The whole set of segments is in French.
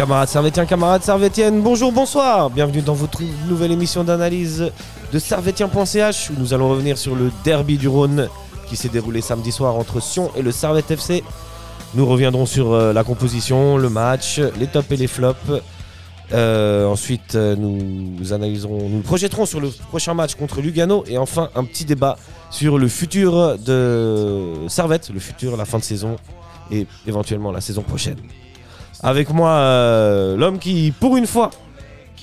Camarades servétiens, camarades servétiennes, bonjour, bonsoir. Bienvenue dans votre nouvelle émission d'analyse de servetien.ch où nous allons revenir sur le derby du Rhône qui s'est déroulé samedi soir entre Sion et le Servette FC. Nous reviendrons sur euh, la composition, le match, les tops et les flops. Euh, ensuite, euh, nous analyserons, nous projetterons sur le prochain match contre Lugano et enfin un petit débat sur le futur de Servette, le futur, la fin de saison et éventuellement la saison prochaine. Avec moi, euh, l'homme qui, pour une fois,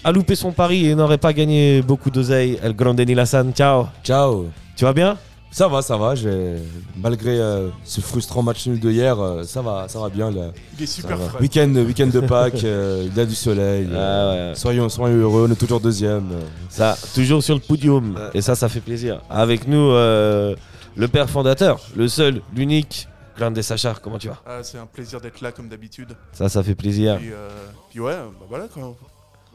a loupé son pari et n'aurait pas gagné beaucoup d'oseille, El Grande Nilassan. Ciao. Ciao. Tu vas bien? Ça va, ça va. j'ai- Malgré euh, ce frustrant match nul de hier, euh, ça va, ça va bien. là. Il est super frais. Week-end, week-end de Pâques, euh, il y a du soleil. Ah ouais. Soyons, soyons heureux, on est toujours deuxième. Ça, toujours sur le podium. Et ça, ça fait plaisir. Avec nous, euh, le père fondateur, le seul, l'unique, Grande Sachar. Comment tu vas Ah, c'est un plaisir d'être là comme d'habitude. Ça, ça fait plaisir. Puis, euh, puis ouais, bah voilà quoi. Moi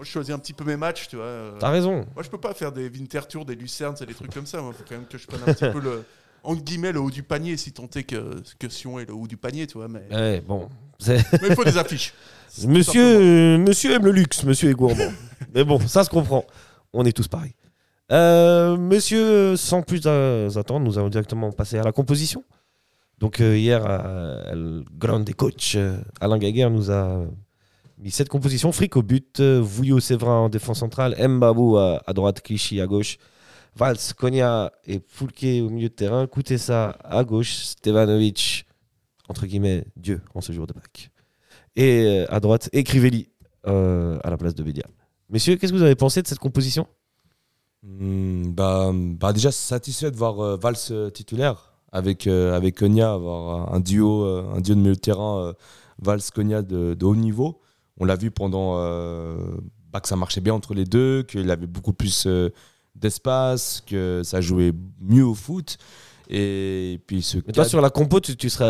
je choisis un petit peu mes matchs, tu vois. euh. T'as raison. Moi je peux pas faire des Winter Tours, des Lucernes, des trucs comme ça. Moi faut quand même que je prenne un petit peu le entre guillemets le haut du panier si tant est que, que Sion est le haut du panier, tu vois. Mais Ouais, bon. Mais il faut des affiches. Monsieur, monsieur aime le luxe, monsieur est gourmand. Mais bon, ça se comprend. On est tous pareils. Euh, monsieur, sans plus attendre, nous allons directement passer à la composition. Donc euh, hier, euh, le grande coach euh, Alain Gaguerre nous a mis cette composition. Frick au but, Vouillot Séverin en défense centrale, Mbabou à, droite, Clichy à gauche, Valls, Konya et Foulke au milieu de terrain, Koutessa à gauche, Stevanovic, entre guillemets, Dieu en ce jour de Pâques. Et à droite, et Crivelli euh, à la place de Bédia. Messieurs, qu'est-ce que vous avez pensé de cette composition? Hmm, bah, bah, déjà satisfait de voir euh, Valls titulaire avec, euh, avec Konya, avoir un duo, euh, un duo de milieu de terrain euh, Valls-Konya de, de haut niveau. On l'a vu pendant bah, que ça marchait bien entre les deux, qu'il avait beaucoup plus d'espace, que ça jouait mieux au foot. Et puis ce Mais toi, sur la compo, tu, tu serais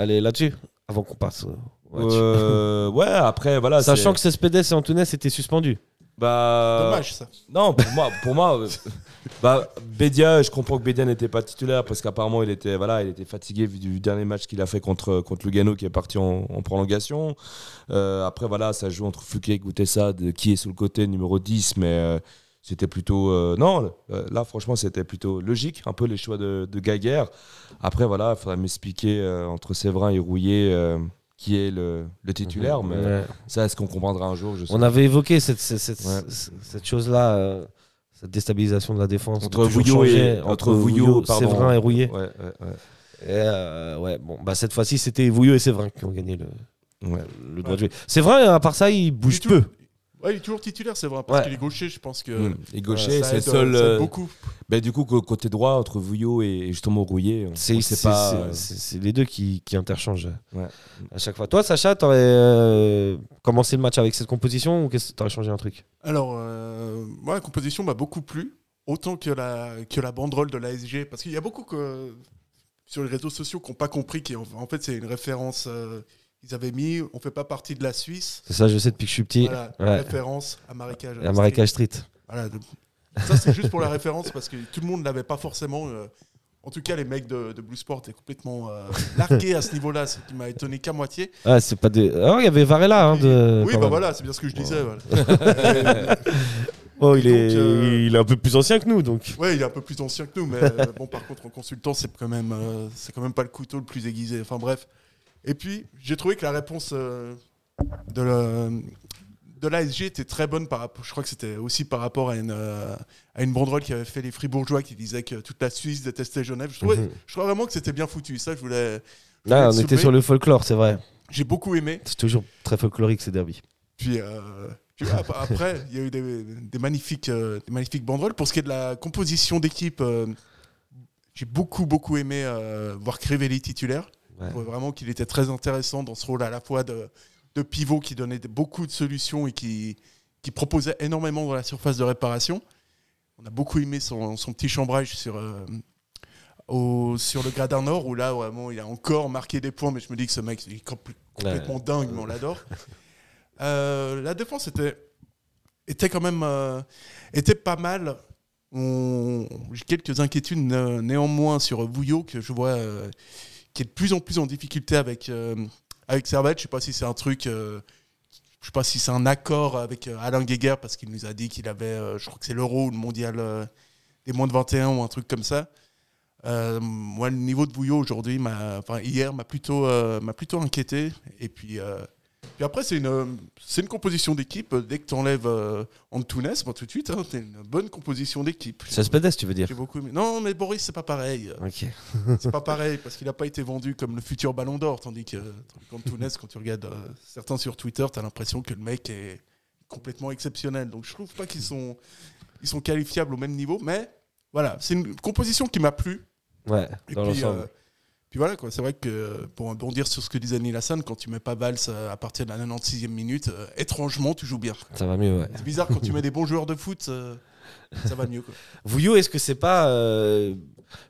allé là-dessus avant qu'on passe. euh. Euh, ouais, après, voilà. Sachant que Cespedes et Antunes étaient suspendus. Bah, Dommage ça. Non, pour moi, pour moi euh, bah, Bédia, je comprends que Bédia n'était pas titulaire parce qu'apparemment il était, voilà, il était fatigué vu du dernier match qu'il a fait contre, contre Lugano qui est parti en, en prolongation. Euh, après, voilà, ça joue entre Fouquet et Goutessa, de qui est sur le côté numéro 10, mais euh, c'était plutôt. euh, non, là, franchement, c'était plutôt logique, un peu les choix de, de Gaguerre. Après, voilà, il faudrait m'expliquer entre Séverin et Rouillet. Qui est le, le titulaire, mais Ouais. ça, est-ce qu'on comprendra un jour je sais On avait évoqué cette, cette, cette, Ouais. cette chose-là, euh, cette déstabilisation de la défense. Entre Vouillot et- entre Vouillot. Séverin et Rouillet. Ouais, ouais, ouais. Et, euh, ouais, bon, bah, cette fois-ci, c'était Vouillot et Séverin qui ont gagné le, Ouais. le droit de jouer. Séverin, à part ça, il bouge Du tout. peu. Ouais, il est toujours titulaire, c'est vrai, parce Ouais. qu'il est gaucher, je pense que Mm. Et gaucher, ça c'est le seul. euh, beaucoup. bah, du coup, co- côté droit, entre Vouillot et justement C'est pas. c'est- euh, c'est- les deux qui, qui interchangent Ouais. à chaque fois. Toi, Sacha, t'aurais euh, commencé le match avec cette composition ou qu'est-ce t'aurais changé un truc? Alors, euh, moi, la composition m'a beaucoup plu, autant que la, que la banderole de l'ASG, parce qu'il y a beaucoup que, sur les réseaux sociaux qui n'ont pas compris qu'en en fait, c'est une référence. euh, ils avaient mis, on fait pas partie de la Suisse. C'est ça, je sais depuis que je suis petit. Voilà, ouais. référence à Marécage. À Marécage Street. Voilà, de- ça, c'est juste pour la référence, parce que tout le monde ne l'avait pas forcément. euh, en tout cas, les mecs de, de Blue Sport étaient complètement euh, largués à ce niveau-là, ce qui m'a étonné qu'à moitié. Ah, c'est pas des. Ah, il y avait Varela. Hein, de... oui, bah même. voilà, c'est bien ce que je disais. voilà. Oh, il, est... euh, il est un peu plus ancien que nous, donc. Ouais, il est un peu plus ancien que nous, mais euh, bon, par contre, en consultant, c'est quand même, euh, c'est quand même pas le couteau le plus aiguisé. Enfin bref. Et puis, j'ai trouvé que la réponse euh, de la- de l'ASG était très bonne par rapport. Je crois que c'était aussi par rapport à une euh, à une banderole qui avait fait les Fribourgeois qui disait que toute la Suisse détestait Genève. Je trouvais, Mhm. je trouvais vraiment que c'était bien foutu. Ça, je voulais. je Là, voulais on le était soulever. sur le folklore, c'est vrai. J'ai beaucoup aimé. C'est toujours très folklorique ces derbies. Puis, euh, puis après, il y a eu des, des magnifiques, euh, des magnifiques banderoles. Pour ce qui est de la composition d'équipe, j'ai beaucoup, beaucoup aimé voir Crivelli titulaire. Ouais. Je trouvais vraiment qu'il était très intéressant dans ce rôle à la fois de, de pivot qui donnait beaucoup de solutions et qui, qui proposait énormément dans la surface de réparation. On a beaucoup aimé son, son petit chambrage sur, euh, au, sur le gradin nord, où là, vraiment, il a encore marqué des points, mais je me dis que ce mec, il est compl- complètement dingue, mais on l'adore. Euh, la défense était, était quand même euh, était pas mal. J'ai quelques inquiétudes né- néanmoins sur Bouillot, que je vois qui est de plus en plus en difficulté avec, euh, avec Servette. Je sais pas si c'est un truc. euh, je sais pas si c'est un accord avec euh, Alain Guéguer parce qu'il nous a dit qu'il avait, je crois que c'est l'Euro ou le Mondial des moins de 21 ou un truc comme ça. Moi, le niveau de Bouillot aujourd'hui, enfin hier, m'a plutôt, m'a plutôt inquiété. Et puis, puis après, c'est une, c'est une composition d'équipe. Dès que tu enlèves euh, Antunes, bon, tout de suite, hein, c'est une bonne composition d'équipe. Cespedes, tu veux dire J'ai beaucoup aimé. Non, mais Boris, c'est pas pareil. Ok. C'est pas pareil parce qu'il n'a pas été vendu comme le futur Ballon d'Or, tandis que Antunes, quand tu regardes euh, certains sur Twitter, tu as l'impression que le mec est complètement exceptionnel. Donc je trouve pas qu'ils sont, ils sont qualifiables au même niveau, mais voilà, c'est une composition qui m'a plu. Ouais, Et dans puis, l'ensemble. euh, puis voilà, quoi. c'est vrai que euh, pour rebondir sur ce que disait Neil Hassan, quand tu mets pas Valls euh, à partir de la 96e minute, euh, étrangement, tu joues bien. Ça va mieux, ouais. C'est bizarre quand tu mets des bons joueurs de foot, euh, ça va mieux. Quoi. Vouillot, est-ce que c'est pas euh,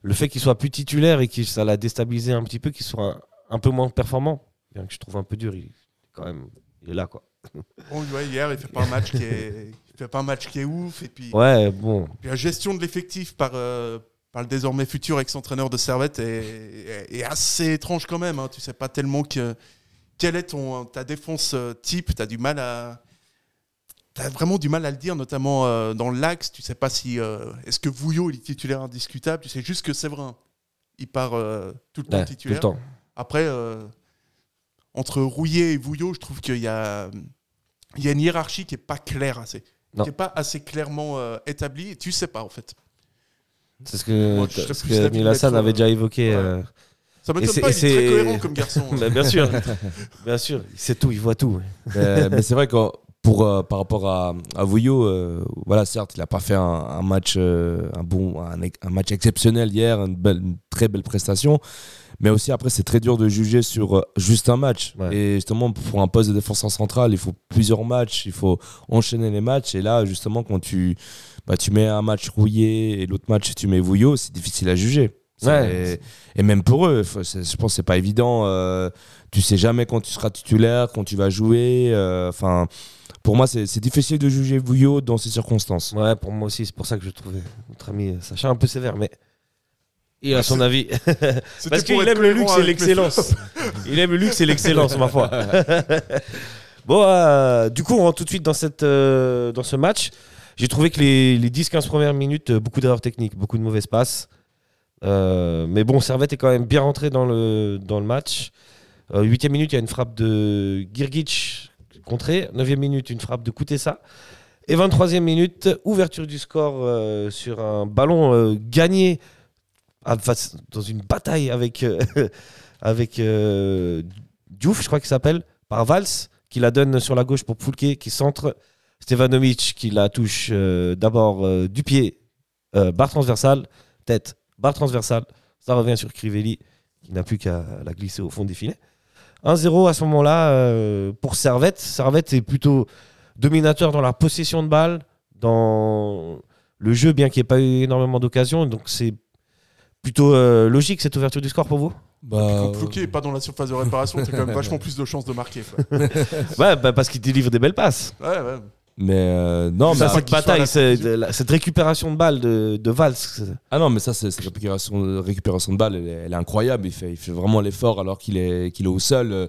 le fait qu'il soit plus titulaire et que ça l'a déstabilisé un petit peu, qu'il soit un, un peu moins performant? Bien que je trouve un peu dur, il, quand même, il est là, quoi. Bon, ouais, hier, il fait pas un match qui est, il fait pas un match qui est ouf, et puis. Ouais, bon. Puis la gestion de l'effectif par, par le désormais futur ex-entraîneur de Servette est, est- est assez étrange quand même. Hein. Tu sais pas tellement que, quelle est ton, ta défense euh, type. Tu as du mal à. Vraiment du mal à le dire, notamment euh, dans l'axe. Tu sais pas si. euh, Est-ce que Vouillot il est titulaire indiscutable Tu sais juste que Séverin, il part euh, tout le temps tout titulaire. le temps. Après, entre Rouillet et Vouillot, je trouve qu'il y a, il y a une hiérarchie qui n'est pas claire assez. Non. Qui n'est pas assez clairement établie. Et tu sais pas, en fait. C'est ce que, Moi, je ce que avait euh, déjà évoqué. ouais. euh, Ça m'étonne c'est- pas, il est très cohérent comme garçon. hein. bah, bien sûr, bien sûr, il sait tout, il voit tout. mais, mais c'est vrai que pour, euh, par rapport à, à Vouillot, euh, voilà, certes, il n'a pas fait un, un match, euh, un, bon, un, match exceptionnel hier, une, belle, une très belle prestation. Mais aussi, après, c'est très dur de juger sur euh, juste un match. Ouais. Et justement, pour un poste de défenseur central, il faut plusieurs matchs, il faut enchaîner les matchs. Et là, justement, quand tu, bah, tu mets un match rouillé et l'autre match, tu mets Vouillot, c'est difficile à juger. Ouais. Et même pour eux, je pense que c'est pas évident. euh, tu sais jamais quand tu seras titulaire, quand tu vas jouer. euh, Enfin, pour moi, c'est c'est difficile de juger Vouillot dans ces circonstances. Ouais, pour moi aussi, c'est pour ça que je trouvais notre ami Sacha un peu sévère, mais il a son avis. Parce qu'il aime le luxe et l'excellence. Il aime le luxe et l'excellence, ma foi. bon, euh, du coup, on rentre tout de suite dans, cette, euh, dans ce match. J'ai trouvé que les, les 10-15 premières minutes, euh, beaucoup d'erreurs techniques, beaucoup de mauvaises passes. Mais bon, Servette est quand même bien rentré dans le, dans le match. Euh, Huitième minute, il y a une frappe de Girgic contrée. Neuvième minute, une frappe de Koutessa. Et 23e minute, ouverture du score sur un ballon gagné dans une bataille avec, euh, avec euh, je crois qu'il s'appelle, par Valls, qui la donne sur la gauche pour Poulke, qui centre. Stevanovic qui la touche euh, d'abord euh, du pied, euh, barre transversale, tête, barre transversale. Ça revient sur Crivelli, qui n'a plus qu'à la glisser au fond des filets. 1-0 à ce moment-là pour Servette. Servette est plutôt dominateur dans la possession de balle, dans le jeu, bien qu'il n'y ait pas eu énormément d'occasions. Donc c'est plutôt euh, logique cette ouverture du score pour vous? Quand Flouquet n'est pas dans la surface de réparation, c'est quand même vachement plus de chances de marquer. quoi. Ouais, bah, parce qu'il délivre des belles passes. Ouais, ouais. Mais euh, non, mais cette bataille, cette récupération de balle de, de Valls. c'est- Ah non, mais ça, c'est cette récupération, récupération de balle, elle, est- elle est incroyable. Il fait, il fait vraiment l'effort alors qu'il est, qu'il est au sol euh,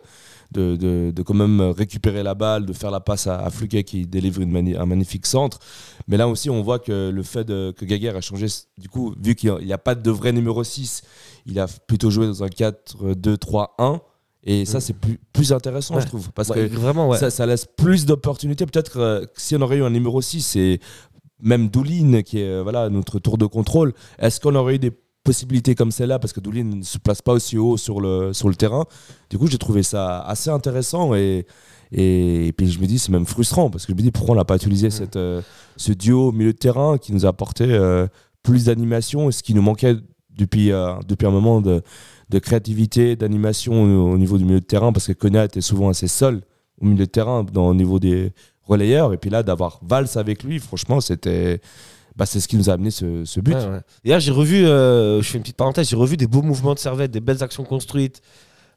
de, de, de quand même récupérer la balle, de faire la passe à, à Fluquet qui délivre une mani- un magnifique centre. Mais là aussi, on voit que le fait de, que Gaguerre a changé, du coup, vu qu'il n'y a pas de vrai numéro 6, il a plutôt joué dans un 4-2-3-1. Et ça, c'est plus, plus intéressant, Ouais. je trouve. Parce Ouais, que vraiment, ouais. ça, ça laisse plus d'opportunités. Peut-être que euh, si on aurait eu un numéro 6 et même Doulin, qui est euh, voilà, notre tour de contrôle, est-ce qu'on aurait eu des possibilités comme celle-là Parce que Doulin ne se place pas aussi haut sur le, sur le terrain. Du coup, j'ai trouvé ça assez intéressant et, et, et puis je me dis, c'est même frustrant parce que je me dis, pourquoi on n'a pas utilisé cette, euh, ce duo au milieu de terrain qui nous a apporté euh, plus d'animation et ce qui nous manquait depuis, euh, depuis un moment de, de créativité, d'animation au, au niveau du milieu de terrain parce que Konya était souvent assez seul au milieu de terrain dans, au niveau des relayeurs. Et puis là, d'avoir Valls avec lui, franchement, c'était bah, c'est ce qui nous a amené ce, ce but. Ouais, ouais. Hier, j'ai revu, euh, je fais une petite parenthèse, j'ai revu des beaux mouvements de Servette, des belles actions construites,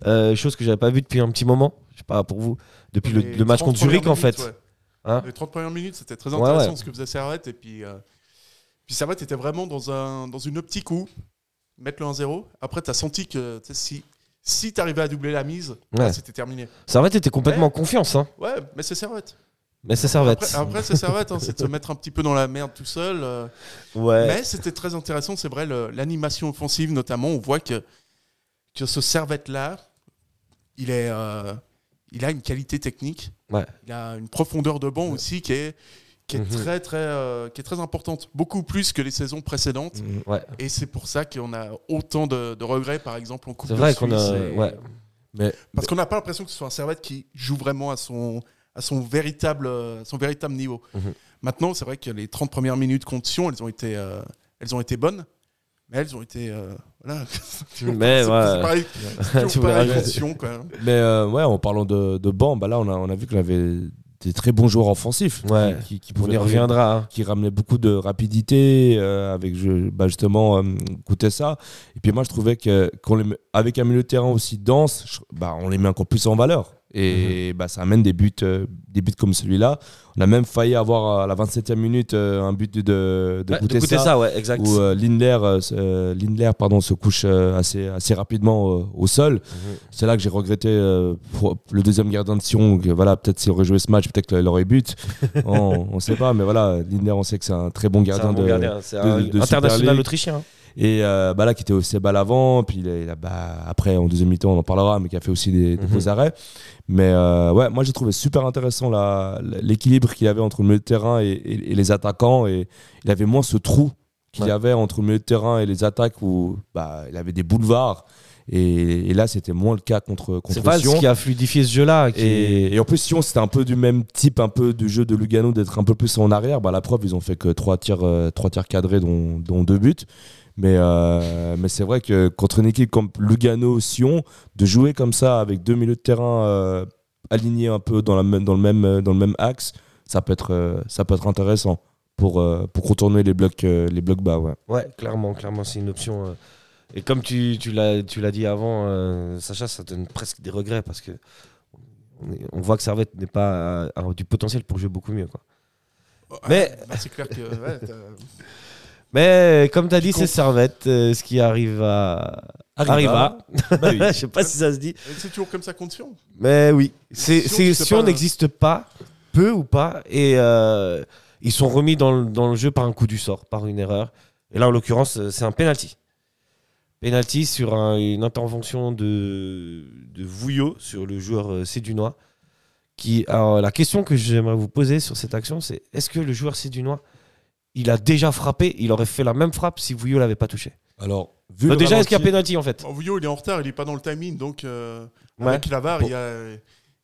euh, chose que j'avais pas vu depuis un petit moment. Je sais pas pour vous, depuis le, match 30 contre Zurich en fait. minutes, ouais. Hein les 30 premières minutes, c'était très intéressant ouais. ce que faisait Servette. Et puis, euh, puis Servette était vraiment dans, un, dans une optique où mettre le 1-0. Après, tu as senti que si, si tu arrivais à doubler la mise, c'était terminé. Servette était complètement en confiance, hein. Ouais, mais c'est Servette. Mais c'est Servette. Après, après, c'est Servette, hein, c'est de se mettre un petit peu dans la merde tout seul. euh. ouais. Mais c'était très intéressant, c'est vrai, l'animation offensive notamment. On voit que, que ce Servette-là, il, est, euh, il a une qualité technique. Ouais. Il a une profondeur de banc aussi qui est, qui est, Mhm. très, très, euh, qui est très importante. Beaucoup plus que les saisons précédentes. Mm. Ouais. Et c'est pour ça qu'on a autant de, de regrets, par exemple, en Coupe C'est de vrai qu'on a. Suisse et- Ouais. Mais Parce qu'on n'a pas l'impression que ce soit un Servette qui joue vraiment à son, à son, véritable, euh, son véritable niveau. Mhm. Maintenant, c'est vrai que les 30 premières minutes contre Sion, elles ont été, euh, elles ont été bonnes, mais elles ont été. euh, voilà. Mais C'est- ouais. c'est pareil, Sion, quoi. Mais euh, ouais, en parlant de, de banc, bah là, on a, on a vu qu'on avait des très bons joueurs offensifs Ouais. qui, qui On pouvaient y reviendra. hein. qui ramenaient beaucoup de rapidité euh, avec bah justement euh, ça et puis moi je trouvais que qu'on les met- avec un milieu de terrain aussi dense je- bah on les met encore plus en valeur et Mhm. bah ça amène des buts euh, des buts comme celui-là on a même failli avoir à la 27e minute euh, un but de de, Ouais, Koutessa, d'écouter ça, ouais, exact. où euh, Lindler, euh, se- euh, Lindler pardon, se couche euh, assez, assez rapidement euh, au sol. Mhm. C'est là que j'ai regretté euh, le deuxième gardien de Sion. Que, voilà, peut-être s'il aurait joué ce match, peut-être qu'il aurait but. on ne sait pas, mais voilà, Lindler, on sait que c'est un très bon un gardien. bon de, gardien, de- un de international autrichien. hein. Et euh, bah là, qui était aussi balle avant. Puis il a- bah, après, en deuxième mi-temps, on en parlera, mais qui a fait aussi des, des Mhm. beaux arrêts. Mais euh, ouais, moi j'ai trouvé super intéressant l'équilibre qu'il avait entre le milieu de terrain et, et- et les attaquants. Et il avait moins ce trou qu'il y Ouais. avait entre le milieu de terrain et les attaques où bah, il avait des boulevards. Et, et là, c'était moins le cas contre, C'est contre Sion. ce qui a fluidifié ce jeu-là. Qui... Et, et en plus, Sion, c'était un peu du même type un peu du jeu de Lugano d'être un peu plus en arrière. Bah, la preuve, ils ont fait que trois tirs, euh, trois tirs cadrés, dont, dont deux buts. Mais, euh, mais c'est vrai que contre une équipe comme Lugano-Sion, de jouer comme ça avec deux milieux de terrain euh, alignés un peu dans, la même, dans, le même, euh, dans le même axe, ça peut être, ça peut être intéressant pour, pour contourner les blocs, les blocs bas. Ouais. Ouais, clairement, clairement, c'est une option. Et comme tu, tu l'as tu l'as dit avant, euh, Sacha, ça donne presque des regrets parce que on, est- on voit que Servette n'est pas a, a du potentiel pour jouer beaucoup mieux. Quoi. Mais- Bah, c'est clair que. ouais, Mais comme tu as dit, c'est Servette, euh, ce qui arrive à. Arriva. Bah oui. Je sais pas si ça se dit. C'est toujours comme ça contre Sion. Mais oui, c'est Sion, n'existe pas, peu ou pas, et euh, ils sont remis dans le, dans le jeu par un coup du sort, par une erreur. Et là, en l'occurrence, euh, c'est un penalty. Penalty sur un- une intervention de, de Vouillot sur le joueur euh, sédunois. Qui, alors, la question que j'aimerais vous poser sur cette action, c'est est-ce que le joueur sédunois, il a déjà frappé, il aurait fait la même frappe si Vouillot l'avait pas touché Alors, vu Bah, le Déjà, est-ce qu'il y a penalty en fait Bon, Vouillot, il est en retard, il est pas dans le timing, donc euh, Ouais. avec la VAR, il y a,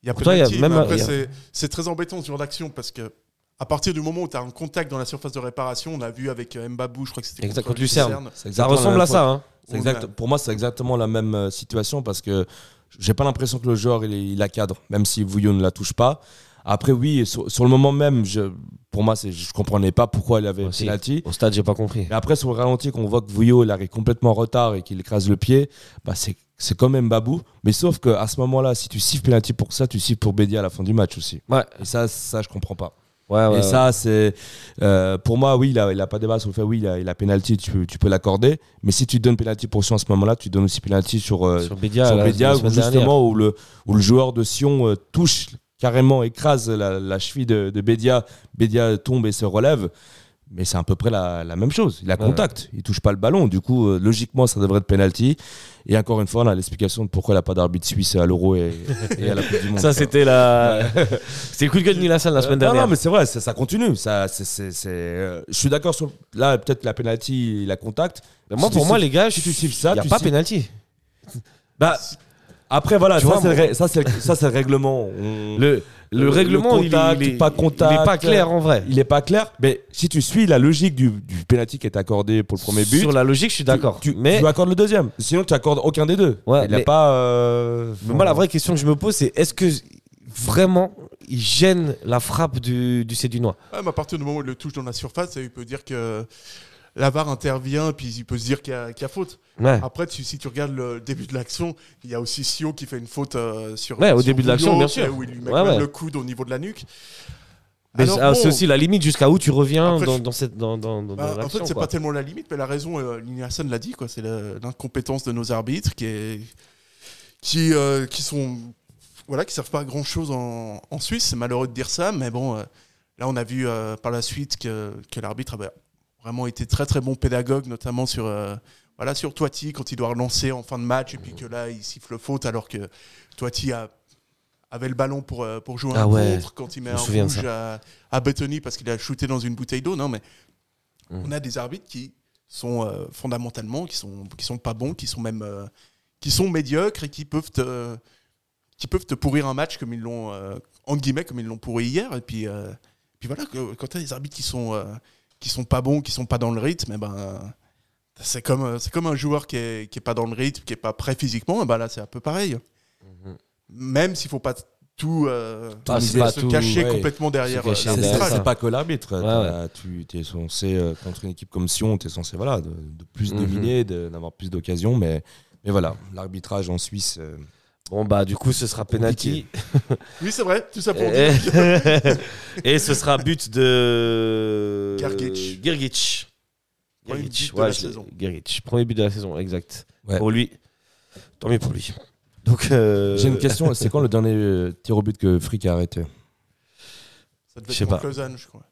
il y a Pourtant, il y a penalty, même- mais après, a- c'est- c'est très embêtant ce genre d'action parce que à partir du moment où tu as un contact dans la surface de réparation, on a vu avec euh, Mbabou, je crois que c'était Exact, contre contre Lucerne. Ça ressemble à ça. Hein C'est exact- Pour moi, c'est exactement la même euh, situation parce que j'ai pas l'impression que le joueur il, il la cadre, même si Vouillot ne la touche pas. Après, oui, sur, sur le moment même, je, pour moi, je comprenais pas pourquoi il avait aussi. penalty. Au stade, j'ai pas compris. Et après, sur le ralenti, qu'on voit que Vouillot il arrive complètement en retard et qu'il écrase le pied, bah c'est c'est quand même Babou. Mais sauf qu'à ce moment-là, si tu siffles penalty pour ça, tu siffles pour Bédia à la fin du match aussi. Ouais, Et ça, ça je comprends pas. ouais, ouais. Et ça, c'est. euh, pour moi, oui, il a, il a pas de débat sur le fait, oui, il a, il a penalty, tu peux, tu peux l'accorder. Mais si tu donnes penalty pour Sion à ce moment-là, tu donnes aussi penalty sur, euh, sur Bédia, sur où justement, où le, où le joueur de Sion euh, touche carrément, écrase la, la cheville de, de Bédia. Bédia tombe et se relève. Mais c'est à peu près la, la même chose. Il a Ouais. contact, il touche pas le ballon. Du coup, euh, logiquement, ça devrait être penalty. Et encore une fois, on a l'explication de pourquoi il n'a pas d'arbitre suisse à l'Euro et, et à la Coupe du Monde. Ça, c'était la. c'était le coup de gueule de Nilassan la semaine Euh, non, dernière. non, mais c'est vrai, ça, ça continue. Ça, c'est, euh, je suis d'accord sur. Là, peut-être la penalty, il a contact. Mais moi, Si pour moi, les gars, si tu siffles ça, il n'y a pas penalty. Bah, après, voilà, Tu ça, vois, c'est le, ça, c'est le- ça, c'est le règlement. On- Le, le Le- règlement, le contact, il, est, pas contact, il est pas clair en vrai. Il est pas clair, mais si tu suis la logique du, du penalty qui est accordé pour le premier but, Sur la logique, je suis d'accord. tu, Mais, tu accordes le deuxième. Sinon, tu accordes aucun des deux. Ouais, il mais- pas. euh, mais moi, la vraie question que je me pose, c'est est-ce que vraiment il gêne la frappe du, du Cédunois. Ouais, mais à partir du moment où il le touche dans la surface, il peut dire que la VAR intervient, puis il peut se dire qu'il y, a- qu'il y a faute. Ouais. Après, tu- si tu regardes le début de l'action, il y a aussi Sio qui fait une faute euh, sur. Ouais, au sur début de l'action, bien sûr. Où il lui met Ouais, même le coude au niveau de la nuque. Mais ah, c'est aussi la limite jusqu'à où tu reviens Après, dans, dans cette dans, dans, dans bah, en fait, c'est pas tellement la limite, mais la raison, euh, l'a dit, quoi, c'est l'incompétence de nos arbitres qui, est, qui, euh, qui sont. Voilà, qui servent pas à grand chose en, en Suisse. C'est malheureux de dire ça, mais bon, euh, là, on a vu euh, par la suite que, que l'arbitre avait vraiment été très très bon pédagogue, notamment sur. euh, voilà, sur Toiti, quand il doit relancer en fin de match, et puis que là, il siffle faute, alors que Toiti a, avait le ballon pour, euh, pour jouer Ah un ouais, contre, quand il met un rouge à, à Bettoni parce qu'il a shooté dans une bouteille d'eau. Non, mais Mhm. on a des arbitres qui sont euh, fondamentalement, qui sont, qui sont pas bons, qui sont même euh, qui sont médiocres et qui peuvent te, qui peuvent te pourrir un match comme ils l'ont, entre guillemets, comme ils l'ont pourri hier. Et puis, puis voilà, quand tu as des arbitres qui sont, qui sont pas bons, qui sont pas dans le rythme, eh ben, c'est comme, euh, c'est comme un joueur qui est, qui est pas dans le rythme, qui est pas prêt physiquement, eh ben là c'est un peu pareil. Même s'il faut pas tout, euh, Ah, se tout, cacher ouais. complètement derrière Se cacher euh, C'est- derrière C'est pas que l'arbitre. Ouais, Tu es censé, euh, contre une équipe comme Sion, tu es censé voilà, de, de plus Mhm. dominer, de- d'avoir plus d'occasions. Mais, mais voilà, l'arbitrage en Suisse. euh, Bon bah du coup ce sera penalty Oui, c'est vrai, tout ça pour et, dire. et ce sera but de Gergic. Gergic. Premier Gergic, but de ouais, la saison. Gergic. premier but de la saison, exact. Ouais. Pour lui, tant mieux pour lui. Donc euh, J'ai une question c'est quand le dernier euh, tir au but que Frick a arrêté? Ça devait Je sais être pas. contre Lausanne, je crois.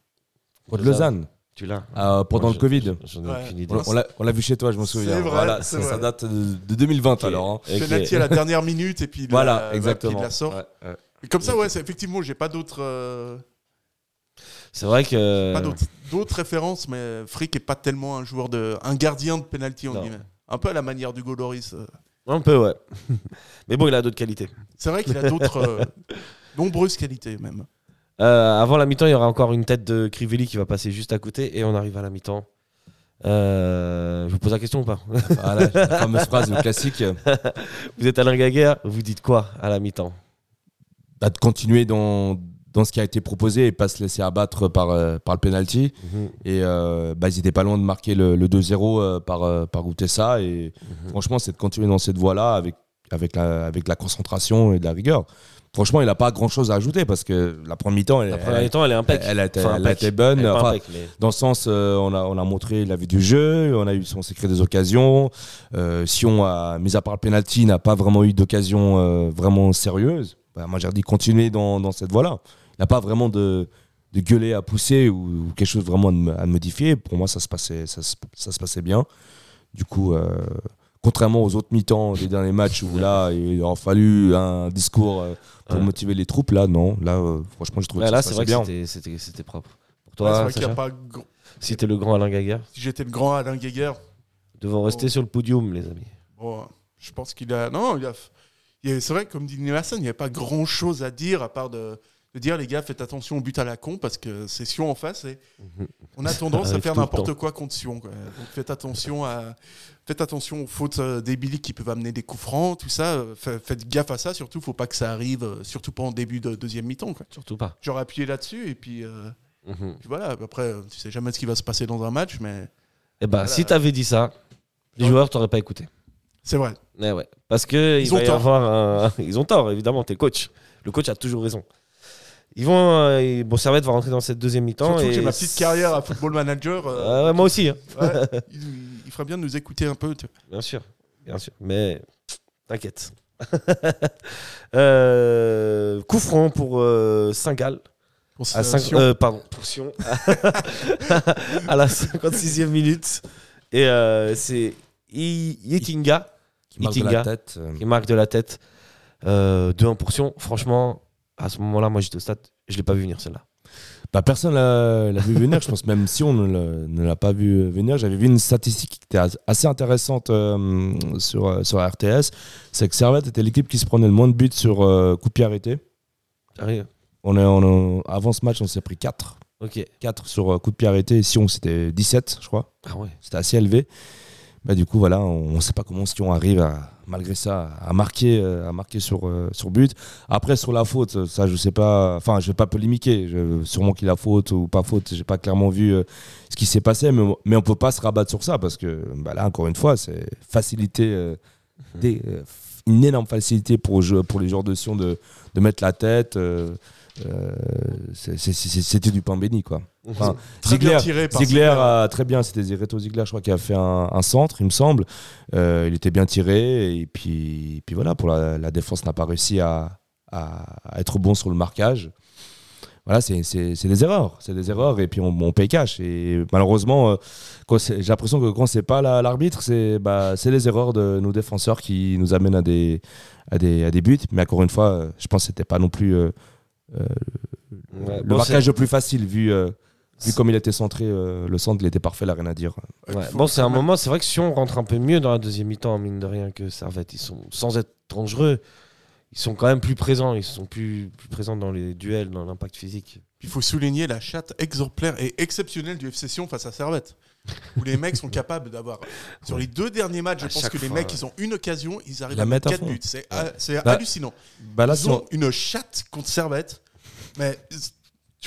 Contre Lausanne? Lausanne Tu l'as Ah, Pendant Moi, le Covid. J'en ai Ouais. aucune idée. On, l'a- vu chez toi, je me C'est souviens. vrai, voilà, c'est ça, date de, de 2020 Ok. alors. hein. À la dernière minute et puis il Voilà, la- exactement. la sort. Ouais, ouais. Et comme ça, ouais, c'est effectivement, j'ai pas d'autres euh, C'est vrai que pas d'autres références, mais Frick est pas tellement un joueur de un gardien de penalty en guillemets. Un peu à la manière du Loris. euh. un peu ouais. Mais bon, il a d'autres qualités. C'est vrai qu'il a d'autres euh, nombreuses qualités même. Euh, avant la mi-temps, il y aura encore une tête de Crivelli qui va passer juste à côté et on arrive à la mi-temps. Euh, je vous pose la question ou pas Voilà, la fameuse phrase classique Vous êtes Alain Gaguerre, vous dites quoi à la mi-temps? Bah, de continuer dans, dans ce qui a été proposé et pas se laisser abattre par, euh, par le penalty. Et euh, bah, ils étaient pas loin de marquer le, le 2-0 euh, par, par ça. Et franchement, c'est de continuer dans cette voie-là avec, avec, la, avec la concentration et de la rigueur. Franchement, il n'a pas grand-chose à ajouter parce que la première mi-temps, elle, elle- est impec. elle Enfin, elle a impec. été bonne. Enfin, impec, mais- dans le sens, euh, on, a, on a montré la vue du jeu, on a eu, on s'est créé des occasions. Euh, Sion, a, mis à part le penalty, n'a pas vraiment eu d'occasion euh, vraiment sérieuse. Bah, moi, j'ai dit continuer dans, dans cette voie-là. Il n'a pas vraiment de, de gueuler à pousser ou, ou quelque chose vraiment à, modifier. Pour moi, ça se passait, ça, se- ça se passait bien. Du coup, contrairement aux autres mi-temps des derniers matchs où là, il aura fallu un discours euh, pour Ouais. motiver les troupes, là, non. Là, euh, franchement, je trouve Ouais, que là, ça c'est vrai passait que bien. c'était- propre. Pour Ouais, toi, c'est vrai qu'il y a Sacha pas gr- si t'es le grand Alain Gaguerre, si j'étais le grand Alain Guéguer, devons rester sur le podium, les amis. bon, je pense qu'il a non, il a c'est vrai que comme dit Nielsen, il n'y a pas grand-chose à dire à part de de dire les gars faites attention au but à la con parce que c'est Sion en face et on a tendance à faire n'importe quoi contre Sion. quoi. Donc faites attention à faites attention aux fautes euh, débiles qui peuvent amener des coups francs, tout ça. euh, fa- Faites gaffe à ça. Surtout, faut pas que ça arrive, euh, surtout pas en début de deuxième mi-temps. Surtout pas. J'aurais appuyé là-dessus et puis, euh, Mhm. puis voilà. Après, tu sais jamais ce qui va se passer dans un match, mais Eh ben, si t'avais dit ça, les Ouais. joueurs t'auraient pas écouté. c'est vrai. Eh ouais. Parce que Ils il ont va y tort. avoir un... Ils ont tort, évidemment, t'es coach. Le coach a toujours raison. Ils vont. euh, Bon, Servette va rentrer dans cette deuxième mi-temps. Surtout et que j'ai ma petite carrière à football manager. euh, Euh, ouais, moi aussi, hein. ouais, il, il ferait bien de nous écouter un peu. tu vois. bien sûr. Bien sûr. Mais t'inquiète. Euh, coup franc pour euh, Saint-Gall. Pour À ce- 5, Sion. pardon, pour Sion. à la 56e minute. Et euh, c'est Yekinga Qui marque de la tête. euh, qui marque de la tête. Euh, 2-1 pour Sion. Franchement, à ce moment-là, moi j'étais au stade, je l'ai pas vu venir celle-là. Bah, personne l'a l'a vu venir, je pense même si on ne l'a- ne l'a pas vu venir. J'avais vu une statistique qui était as- assez intéressante euh, sur, euh, sur RTS. C'est que Servette était l'équipe qui se prenait le moins de buts sur euh, coup de pied arrêté. Sérieux On est, on avant ce match, on s'est pris 4. Ok. 4 sur euh, coup de pied arrêté. Et Sion, c'était 17, je crois. Ah ouais. C'était assez élevé. Bah, du coup, voilà, on ne sait pas comment on arrive à, malgré ça à marquer, euh, à marquer sur, euh, sur but. Après, sur la faute, ça, je sais pas. Enfin, je vais pas polémiquer. Je, sûrement qu'il a faute ou pas faute. J'ai pas clairement vu euh, ce qui s'est passé, mais, mais on peut pas se rabattre sur ça parce que bah, là, encore une fois, c'est facilité, euh, des- euh, une énorme facilité pour, les joueurs de Sion de, de mettre la tête. euh, euh, C'était du pain béni, quoi. Enfin, Très bien Ziegler, tiré par Ziegler Ziegler. a très bien, c'était Reto Ziegler, je crois, qui a fait un, un centre, il me semble. Euh, il était bien tiré, et puis, puis voilà, pour la, la défense n'a pas réussi à, à- à être bon sur le marquage. Voilà, c'est des erreurs, c'est des erreurs, et puis on, on paye cash. Et malheureusement, euh, j'ai l'impression que quand c'est pas la- l'arbitre, c'est bah, les erreurs de nos défenseurs qui nous amènent à des, à des, à des buts. Mais encore une fois, je pense que c'était pas non plus euh, Ouais, le bon, marquage le plus facile, vu, euh, vu comme il était centré, euh, le centre, il était parfait, là, rien à dire. Ouais, Bon, c'est un moment, c'est vrai que si on rentre un peu mieux dans la deuxième mi-temps, mine de rien, que Servette, ils sont, sans être dangereux, ils sont quand même plus présents, ils sont plus, plus présents dans les duels, dans l'impact physique. Il faut souligner la chatte exemplaire et exceptionnelle du FC Sion face à Servette. Où les mecs sont capables d'avoir. Sur les deux derniers matchs, je À pense que les fois, mecs, ouais. ils ont une occasion, ils arrivent La à mettre mettre à 4 fond. buts. C'est ah, c'est Bah, hallucinant. Bah là, Ils ont on- une chatte contre Servette. Mais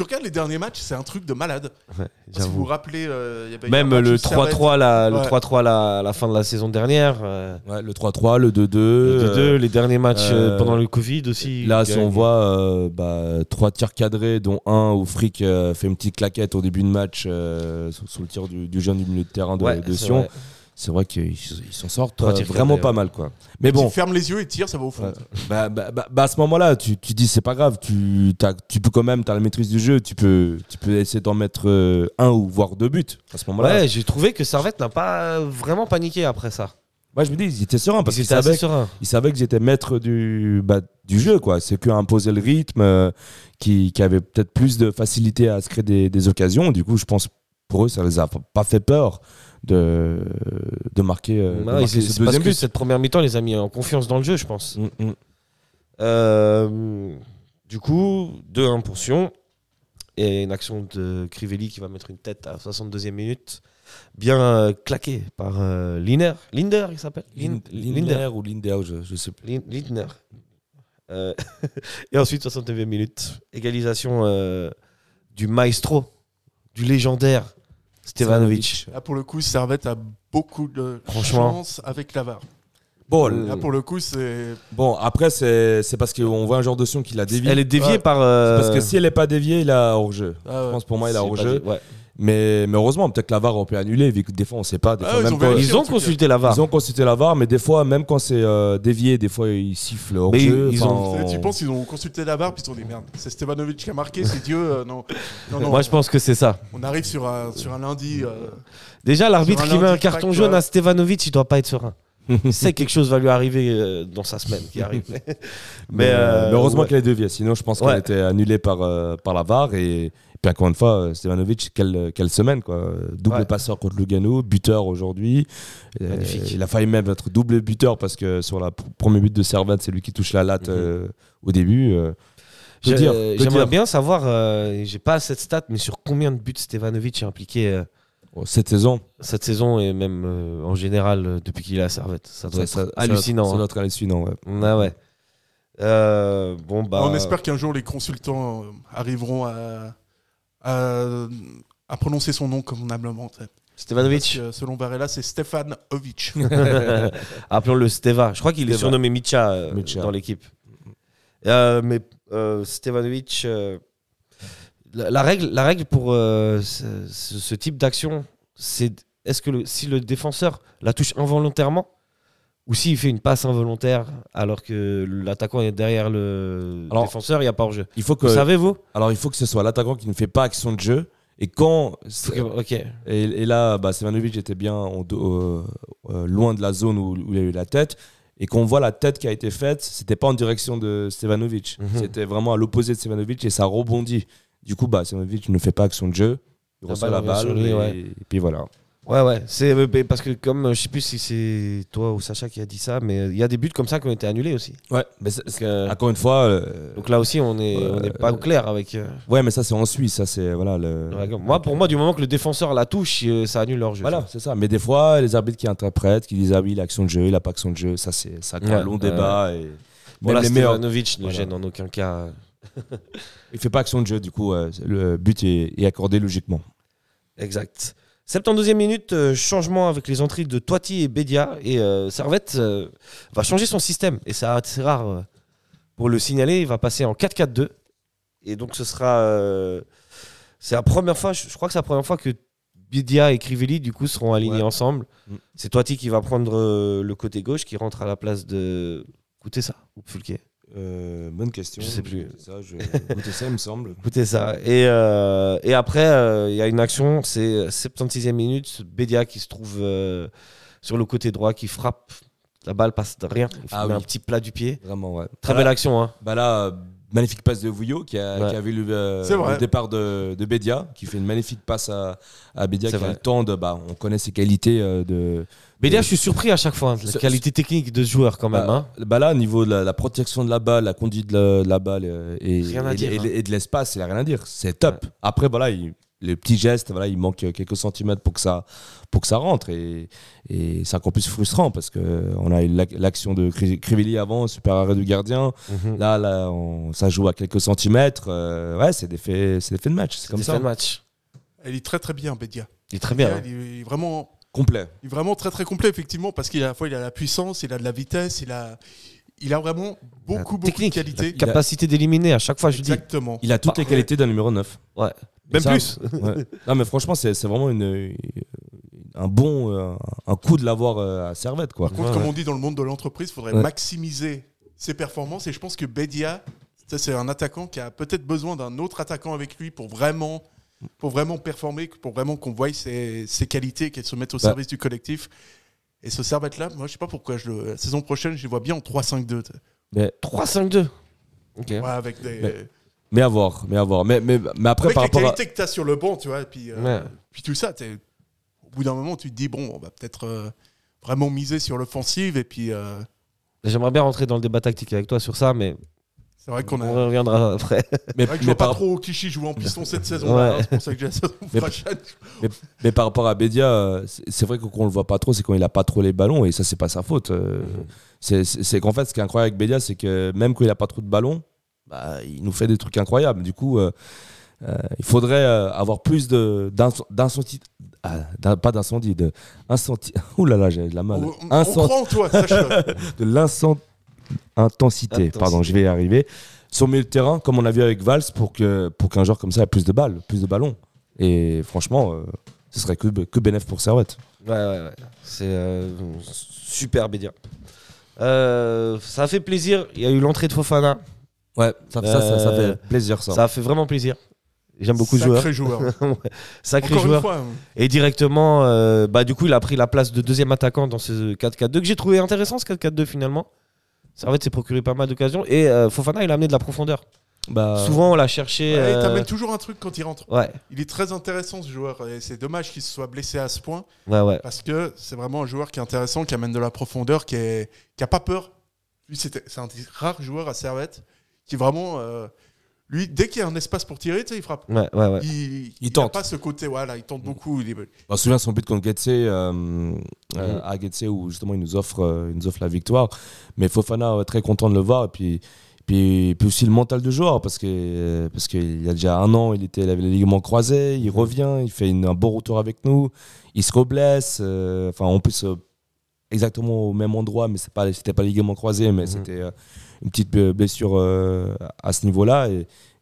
tu regardes les derniers matchs, c'est un truc de malade. Ouais, Si vous vous rappelez, euh, eu Même un match le où Servette- 3-3 la, le Ouais. 3-3 la, à la fin de la saison dernière, euh, Ouais, le 3-3, le 2-2. le 2-2, euh, les derniers matchs euh, euh, pendant le Covid aussi. Là, si on voit euh, bah, trois tirs cadrés, dont un où Frick euh, fait une petite claquette au début de match euh, sous, sous le tir du, du jeune du milieu de terrain de, Ouais, de c'est Sion, vrai. C'est vrai qu'ils ils s'en sortent euh, vraiment pas ouais. mal. quoi. Mais Tu bon, fermes les yeux et tire, ça va au fond. Bah, bah, bah, bah, à ce moment-là, tu, tu dis c'est pas grave, tu, t'as- tu peux quand même, tu as la maîtrise du jeu, tu peux, tu peux essayer d'en mettre euh, un ou voire deux buts à ce moment-là. Ouais, j'ai trouvé que Servette n'a pas vraiment paniqué après ça. Moi, je me dis, ils étaient sereins parce Ils qu'ils étaient savaient, ils savaient que j'étais maître du, bah, du jeu. quoi. C'est qu'à imposer le rythme, euh, qui, qui avait peut-être plus de facilité à se créer des, des occasions. Du coup, je pense pour eux, ça les a pas fait peur de, de marquer, euh, de Ouais, marquer ce parce que cette première mi-temps les a mis en confiance dans le jeu, je pense. Mm, mm. Euh, du coup, 2-1 pour Sion. Et une action de Crivelli qui va mettre une tête à 62e minute. Bien euh, claqué par euh, Liner. Linder, il s'appelle? Lin- Lin- Lindner ou Lindau, je, je sais plus. Lin- Lindner. Euh, et ensuite, 69e minute. Égalisation du maestro, du légendaire Stevanovic. Là, pour le coup, Servette a beaucoup de Franchement. chance avec Lavar. Bon, Là, pour le coup, c'est. bon après, c'est c'est parce qu'on voit un genre de Sion qui l'a dévié. Elle est déviée Ouais. par. euh, Parce que si elle n'est pas déviée, il a hors-jeu. Ah Je pense pour moi, il a hors-jeu. ouais. Mais, mais heureusement, peut-être que la VAR, on peut annuler, vu que des fois, on ne sait pas. Des Ah, ils ont quand- vérifié. Ils ont en tout cas. consulté la VAR. Ils ont consulté la VAR, mais des fois, même quand c'est euh, dévié, des fois, ils sifflent hors Mais jeu. ils Enfin, ont- on- Tu penses qu'ils ont consulté la barre puis ils se sont dit merde, c'est Stevanovic qui a marqué, c'est Dieu. euh, non. non, non. Moi, je pense que c'est ça. On arrive sur un, sur un lundi. euh, Déjà, l'arbitre Sur un qui met un lundi carton jaune ouais. à Stevanovic, il doit pas être serein. Il sait que quelque chose va lui arriver euh, dans sa semaine qui arrive. mais, Mais, euh, euh, mais heureusement ouais. qu'elle est déviée. Sinon, je pense qu'elle Ouais. était annulée par, euh, par la VAR. Et puis, encore une fois, euh, Stevanovic, quelle, quelle semaine. Quoi. Double Ouais. passeur contre Lugano, buteur aujourd'hui. Euh, il a failli même être double buteur parce que sur le premier but de Servette, c'est lui qui touche la latte Mhm. euh, au début. euh. Euh, J'aimerais dire. bien savoir, euh, j'ai pas cette stat, mais sur combien de buts Stevanovic est impliqué euh, Oh, Cette saison, cette saison et même euh, en général euh, depuis qu'il est à Servette. Ça doit ça- être ça- hallucinant. Ça hein. doit être hallucinant, ouais. Ah ouais. Euh, bon bah. On espère qu'un jour les consultants arriveront à, à, à prononcer son nom convenablement. Stevanovic. que, selon Varela, c'est Stefan Ovic. Appelons-le Steva. Je crois qu'il est surnommé Micha, euh, Micha. dans l'équipe. Euh, mais euh, Stevanovic, euh, la, la règle, la règle pour euh, ce, ce- ce type d'action, c'est est-ce que le- si le défenseur la touche involontairement ou s'il fait une passe involontaire alors que l'attaquant est derrière le Alors, défenseur, il n'y a pas hors jeu. Il faut que, Vous savez, vous? Alors, il faut que ce soit l'attaquant qui ne fait pas action de jeu. Et quand. Ok. Et, et là, bah, Stevanovic était bien euh, loin de la zone où, où il a eu la tête. Et quand on voit la tête qui a été faite, c'était pas en direction de Stevanovic. Mhm. C'était vraiment à l'opposé de Stevanovic et ça rebondit. Du coup, bah, Stevanovic ne fait pas action de jeu. Il La reçoit balle la balle sur lui, et, ouais. et puis voilà. Ouais, ouais. C'est euh, parce que comme euh, je sais plus si c'est toi ou Sacha qui a dit ça, mais euh, il y a des buts comme ça qui ont été annulés aussi. Ouais, mais Donc, euh, encore une fois. euh, donc là aussi, on est, on n'est pas au clair avec. ouais, mais ça c'est en Suisse, ça c'est voilà le. moi, pour moi, du moment que le défenseur la touche, ça annule leur jeu. Voilà, c'est ça. Mais des fois, les arbitres qui interprètent, qui disent ah oui, il a action de jeu, il a pas action de jeu, ça c'est ça crée un long débat. Et Bon, même là, les meilleurs, Stevanovic ne Voilà. gêne en aucun cas. il fait pas action de jeu, du coup le but est, est accordé logiquement. Exact. 72e minute, euh, changement avec les entrées de Toiti et Bedia. Et euh, Servette euh, va changer son système. Et c'est assez rare euh, pour le signaler. Il va passer en 4-4-2. Et donc ce sera. c'est la première fois, je je crois que c'est la première fois que Bedia et Crivelli du coup seront alignés Ouais. ensemble. Mm. C'est Toiti qui va prendre le côté gauche, qui rentre à la place de. Écoutez ça, ou Fulke. Euh, bonne question. Je sais plus. Ça, je... Écoutez ça, il me semble. Écoutez ça. Et, euh, et après, euh, il y a une action, c'est 76e minute, Bédia qui se trouve euh, sur le côté droit, qui frappe. La balle passe de rien. Il Ah oui. un petit plat du pied. Vraiment, ouais. Très Bah belle là- action. Hein. Bah là, magnifique passe de Vouillot qui a, Ouais. qui a vu le, euh, départ de, de Bédia, qui fait une magnifique passe à, à Bédia, qui a vrai. le temps de. Bah, on connaît ses qualités euh, de. Bédia, Euh, je suis surpris à chaque fois. hein, de La c'est- qualité technique de ce joueur, quand même. Bah, hein. bah là, au niveau de la, la protection de la balle, la conduite de la, de la balle euh, et, Rien à et- dire, et- hein. et de l'espace, il n'y a rien à dire. C'est top. Après, voilà, il- les petits gestes, voilà, il manque quelques centimètres pour que ça, pour que ça rentre. Et, et c'est encore plus frustrant parce qu'on a eu l'ac- l'action de Cri- Crivelli avant, super arrêt du gardien. Mhm. Là, là on- ça joue à quelques centimètres. Euh, ouais, c'est des faits, c'est des faits de match. C'est comme Des ça. faits de match. Elle est très très bien, Bédia. Il est très bien. hein. Il est vraiment, Complet. il est vraiment très très complet, effectivement, parce qu'il a, à la fois, il a la puissance, il a de la vitesse, il a, il a vraiment beaucoup, beaucoup de qualités. Capacité d'éliminer, à chaque fois, je dis. Exactement. Il a toutes les qualités d'un numéro 9. Ouais. Même ça, plus. ouais. Non, mais franchement, c'est c'est vraiment une, un bon euh, un coup de l'avoir euh, à Servette. Quoi. Par contre, Ouais, comme ouais. on dit dans le monde de l'entreprise, il faudrait Ouais. maximiser ses performances. Et je pense que Bédia, ça, c'est un attaquant qui a peut-être besoin d'un autre attaquant avec lui pour vraiment, pour vraiment performer, pour vraiment qu'on voie ses, ses qualités, qu'elles se mettent au Bah. service du collectif. Et ce Servette-là, moi, je sais pas pourquoi. Je la saison prochaine, je les vois bien en 3-5-2. tu sais. Mais, 3-5-2. Ok. Ouais, avec des, Mais- mais à voir. Mais, à voir. mais, mais, mais après, avec par les rapport à. qualités que tu as sur le banc, tu vois. Et puis, euh, Ouais. puis tout ça, au bout d'un moment, tu te dis, bon, on va peut-être euh, vraiment miser sur l'offensive. Et puis, euh, J'aimerais bien rentrer dans le débat tactique avec toi sur ça, mais c'est vrai qu'on a. on reviendra après. Mais, vrai que je mais vois pas trop Clichy jouer en piston cette saison. Ouais. là C'est pour ça que j'ai la saison Mais- prochaine. mais par rapport à Bédia, c'est vrai que qu'on le voit pas trop, c'est quand il a pas trop les ballons et ça, c'est pas sa faute. euh, c'est- C'est qu'en fait, ce qui est incroyable avec Bédia, c'est que même quand il a pas trop de ballons, bah, il nous fait des trucs incroyables. Du coup, euh, euh, il faudrait euh, avoir plus de- d'inc- d'incendie. ah, pas d'incendie, de incendie. Ouh là là, j'ai de la mal. On, on en toi, de l'instant intensité. Intensité. Pardon, je vais y arriver. Sur le milieu de terrain, comme on a vu avec Valls, pour que pour qu'un joueur comme ça ait plus de balles, plus de ballons. Et franchement, euh, ce serait que que bénéf pour Servette. Ouais, ouais, ouais. C'est euh, super Bédia. Euh, ça a fait plaisir. Il y a eu l'entrée de Fofana. Ouais, ça, ça, ça, ça Euh, fait plaisir ça. Ça a fait vraiment plaisir. J'aime beaucoup ce joueur. Sacré joueur. Sacré Encore joueur. une fois, hein. Et directement, euh, bah, du coup, il a pris la place de deuxième attaquant dans ce 4-4-2 que j'ai trouvé intéressant ce 4-4-2 finalement. Servette s'est procuré pas mal d'occasions. Et euh, Fofana, il a amené de la profondeur. Bah, Souvent, on l'a cherché. Ouais, il euh, t'amène toujours un truc quand il rentre. Ouais, Il est très intéressant ce joueur. Et c'est dommage qu'il se soit blessé à ce point. ouais, ouais. Parce que c'est vraiment un joueur qui est intéressant, qui amène de la profondeur, qui, est, qui a pas peur. C'est un des rares joueurs à Servette qui vraiment. euh, lui, dès qu'il y a un espace pour tirer, tu sais, il frappe. Ouais, ouais, ouais. Il, il, tente. a pas ce côté, voilà, il tente beaucoup. Il est- je me souviens de son but contre Getse, euh, euh, à Getse où justement il nous offre, euh, il nous offre la victoire. Mais Fofana euh, très content de le voir et puis. Puis, puis aussi le mental du joueur, parce que parce qu'il y a déjà un an, il, était, il avait les ligaments croisés, il revient, il fait une- un bon retour avec nous, il se reblesse, euh, enfin en plus euh, exactement au même endroit, mais c'est pas, c'était pas ligament croisé, mais Mhm. c'était euh, une petite blessure euh, à ce niveau-là.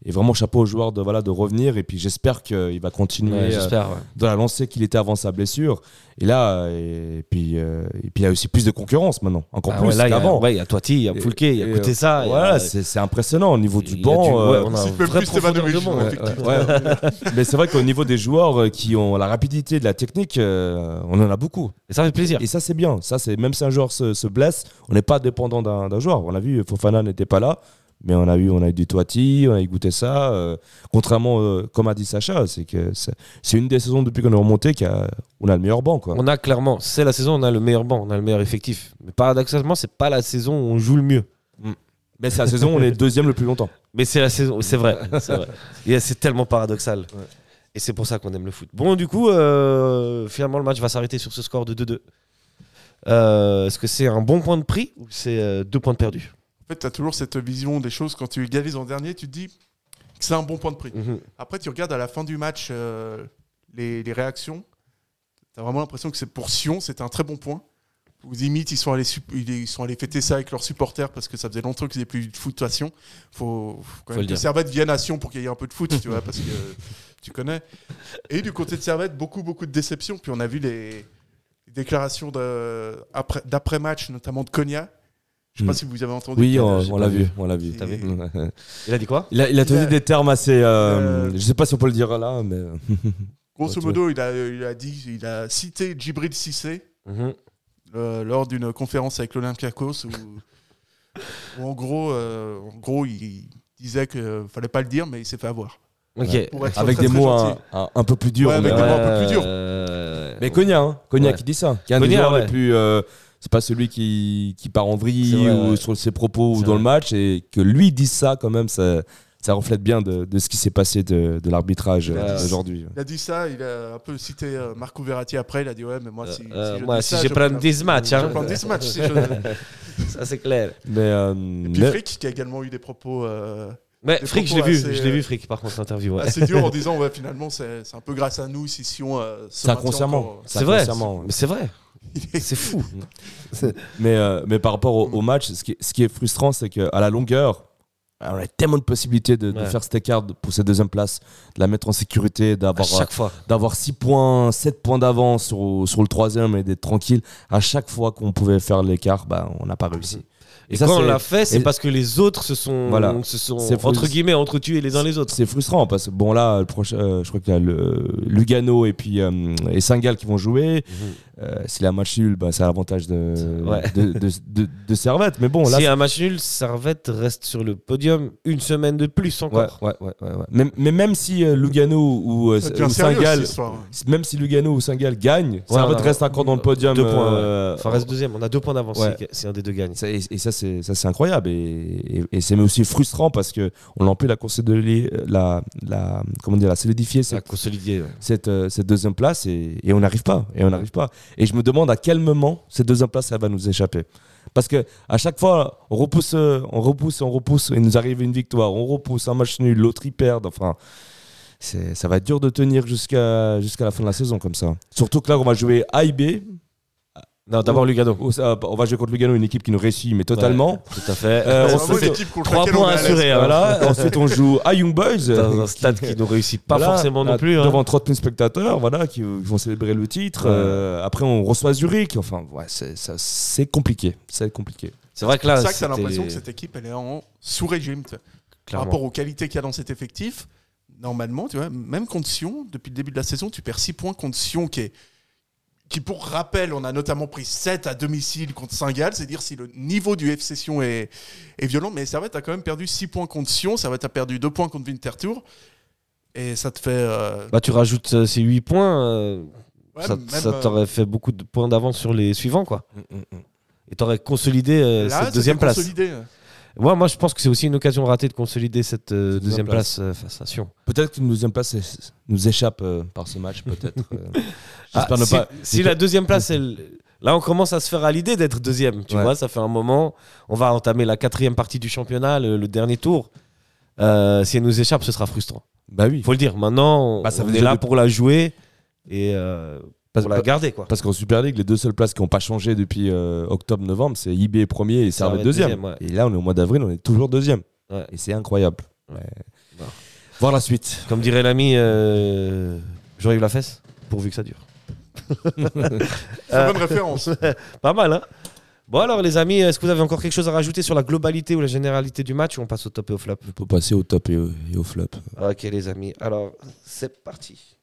Et vraiment chapeau au joueur de, voilà, de revenir, et puis j'espère qu'il va continuer Ouais, euh, ouais. dans la lancée qu'il était avant sa blessure. Et là, et puis, euh, et puis il y a aussi plus de concurrence maintenant, encore Ah plus ouais, a- qu'avant. ouais, il y a Toiti, il y a Et- Foulke, il y a Écoutez ça. a- Voilà, c'est impressionnant au niveau du y a banc. du- euh, on a même vrai plus banc. Mais c'est vrai qu'au niveau des joueurs euh, qui ont la rapidité de la technique, euh, on en a beaucoup. Et ça fait plaisir. Et ça, c'est bien. Ça, c'est même si un joueur se, se blesse, on n'est pas dépendant d'un d'un joueur. On l'a vu, Fofana n'était pas là. Mais on a eu, on a eu du Toiti, on a eu goûté ça. euh, contrairement, euh, comme a dit Sacha, c'est que c'est une des saisons depuis qu'on est remonté qu'on a le meilleur banc. Quoi. On a clairement, c'est la saison où on a le meilleur banc, on a le meilleur effectif. Mais paradoxalement, c'est pas la saison où on joue le mieux. Mais c'est la saison où on est deuxième le plus longtemps. Mais c'est la saison, c'est vrai, c'est tellement paradoxal. Et c'est pour ça qu'on aime le foot. Bon, du coup, euh, finalement, le match va s'arrêter sur ce score de 2-2. Euh, Est-ce que c'est un bon point de prix ou c'est deux points de perdus En fait, tu as toujours cette vision des choses. Quand tu égalises en dernier, tu te dis que c'est un bon point de prix. Mhm. Après, tu regardes à la fin du match euh, les, les réactions. Tu as vraiment l'impression que c'est pour Sion, c'était un très bon point. Ou limite, ils sont, allés ils sont allés fêter ça avec leurs supporters parce que ça faisait longtemps qu'ils n'avaient plus de foot toute façon. faut, faut quand Faut même le que dire. Servette vienne à Sion pour qu'il y ait un peu de foot, tu vois, parce que euh, tu connais. Et du côté de Servette, beaucoup, beaucoup de déceptions. Puis on a vu les, les déclarations d'après-match, notamment de Konya. Je ne sais pas Mm. si vous avez entendu. Oui, on, l'a vu. vu, on l'a vu. Il a dit quoi? Il a, il a tenu Il a- des termes assez. euh, Euh, je sais pas si on peut le dire là, mais. Grosso modo, il a, il a dit, il a cité Djibril Cissé euh, lors d'une conférence avec l'Olympiakos où, où en gros, euh, en gros, il disait qu'il fallait pas le dire, mais il s'est fait avoir. Ok. Avec très, des très mots un, un- un peu plus durs. Ouais, mais, avec des mots un peu plus dur. Euh, mais Konya, hein, Konya Ouais. qui dit ça. Qui est un des joueurs ouais. les plus. Euh, c'est pas celui qui, qui part en vrille C'est vrai, ou ouais. sur ses propos ou C'est dans le match et que lui dise ça quand même, ça, ça reflète bien de, de ce qui s'est passé de, de l'arbitrage euh, aujourd'hui. Il a dit ça, il a un peu cité euh, Marco Verratti après, il a dit ouais, mais moi si, Euh, si je moi, si ça, je prends prends- 10 matchs, je hein. prends 10 matchs. si je- Ça, c'est clair. Mais, euh, Et puis mais- Frick qui a également eu des propos euh, Mais Des Frick, je l'ai vu, je l'ai euh, vu, Frick, par contre, l'interview. ouais. assez durs en disant ouais finalement c'est c'est un peu grâce à nous si euh, c'est maintient inconsciemment. encore. C'est vrai, c'est vrai. C'est fou. Mais, euh, mais par rapport au, au match, ce qui, est- ce qui est frustrant, c'est qu'à la longueur, on a tellement de possibilités de, faire cet écart pour cette deuxième place, de la mettre en sécurité, d'avoir chaque fois. d'avoir 6 points, 7 points d'avance sur, sur le troisième et d'être tranquille. À chaque fois qu'on pouvait faire l'écart, bah, on n'a pas réussi. Et, ça, quand on l'a fait, c'est et- parce que les autres se sont, Voilà. se sont entre guillemets, entretués les uns les autres. C'est frustrant parce que bon là, le prochain, euh, je crois qu'il y a le Lugano et puis euh, et Saint-Gall qui vont jouer. Euh, si la match nul, bah, c'est à l'avantage de, Ouais. de, de, de- de Servette. Mais bon là, si un match nul, Servette reste sur le podium une semaine de plus encore. ouais, ouais, ouais, ouais. Mais, mais même si euh, Lugano ou, euh, ou Saint-Gall, histoire. même si Lugano ou Saint-Gall gagnent, Servette reste encore dans le podium. Deux points, euh, Enfin, reste deuxième. On a deux points d'avance Ouais. si, si un des deux gagne. Ça- et, et ça, c'est ça, c'est incroyable. Et, et, et c'est aussi frustrant parce que on l'a la consolider, la, la, comment dire, la solidifier Ça a cette, cette, cette deuxième place et, et on n'arrive pas. Et on n'arrive pas. Et je me demande à quel moment cette deuxième place elle va nous échapper. Parce que à chaque fois, on repousse, on repousse, on repousse, et il nous arrive une victoire. On repousse un match nul, l'autre il perd. Enfin, ça va être dur de tenir jusqu'à jusqu'à la fin de la saison comme ça. Surtout que là, on va jouer A et B. Non, d'abord Lugano. On va jouer contre Lugano, une équipe qui nous réussit, mais totalement. Ouais, tout à fait. Euh, C'est on vraiment fait- l'équipe contre trois laquelle points assurés, hein. Voilà. Ensuite, on joue à Young Boys. dans un stade qui nous réussit pas Voilà, forcément non plus. hein. Devant 30 000 spectateurs, voilà, qui, vont célébrer le titre. Ouais. Euh, après, on reçoit Zurich. Enfin, ouais, c'est c'est compliqué. C'est compliqué. C'est vrai que C'est là, pour ça que tu as c'était- l'impression que cette équipe elle est en sous-régime. Par rapport aux qualités qu'il y a dans cet effectif, normalement, tu vois, même contre Sion, depuis le début de la saison, tu perds 6 points contre Sion qui est. Qui, pour rappel, on a notamment pris 7 à domicile contre Saint-Gall. C'est dire si le niveau du FC Sion est, est violent. Mais Servette a quand même perdu 6 points contre Sion. Servette a perdu 2 points contre Winterthur. Et ça te fait. euh, Bah, tu rajoutes euh, ces 8 points, euh, ouais, ça, euh, t'aurait fait beaucoup de points d'avance sur les suivants, quoi. Et t'aurais consolidé euh, là, cette deuxième place. consolidé. Ouais, moi, je pense que c'est aussi une occasion ratée de consolider cette euh, deuxième deuxième place, euh, face à Sion. Peut-être qu'une deuxième place est- nous échappe euh, par ce match, peut-être. Ah, J'espère ne si, pas. si la deuxième place, elle... là, on commence à se faire à l'idée d'être deuxième. Tu Ouais. vois, ça fait un moment. On va entamer la quatrième partie du championnat, le, le dernier tour. Si elle nous échappe, ce sera frustrant. Bah oui. Il faut le dire. Maintenant, on, Bah, ça on est là pour la jouer et Parce- pour la garder, quoi. Parce qu'en Super League, les deux seules places qui n'ont pas changé depuis euh, octobre-novembre, c'est IB premier et Servette deuxième. deuxième, ouais. Et là, on est au mois d'avril, on est toujours deuxième. Ouais. Et c'est incroyable. Ouais. Ouais. Voir la suite. Comme dirait l'ami euh, Jean-Yves Lafesse, pourvu que ça dure. C'est une bonne référence. Pas mal, hein Bon alors les amis, est-ce que vous avez encore quelque chose à rajouter sur la globalité ou la généralité du match ou on passe au top et au flop? On peut passer au top et au, et au flop. Ok les amis, alors c'est parti.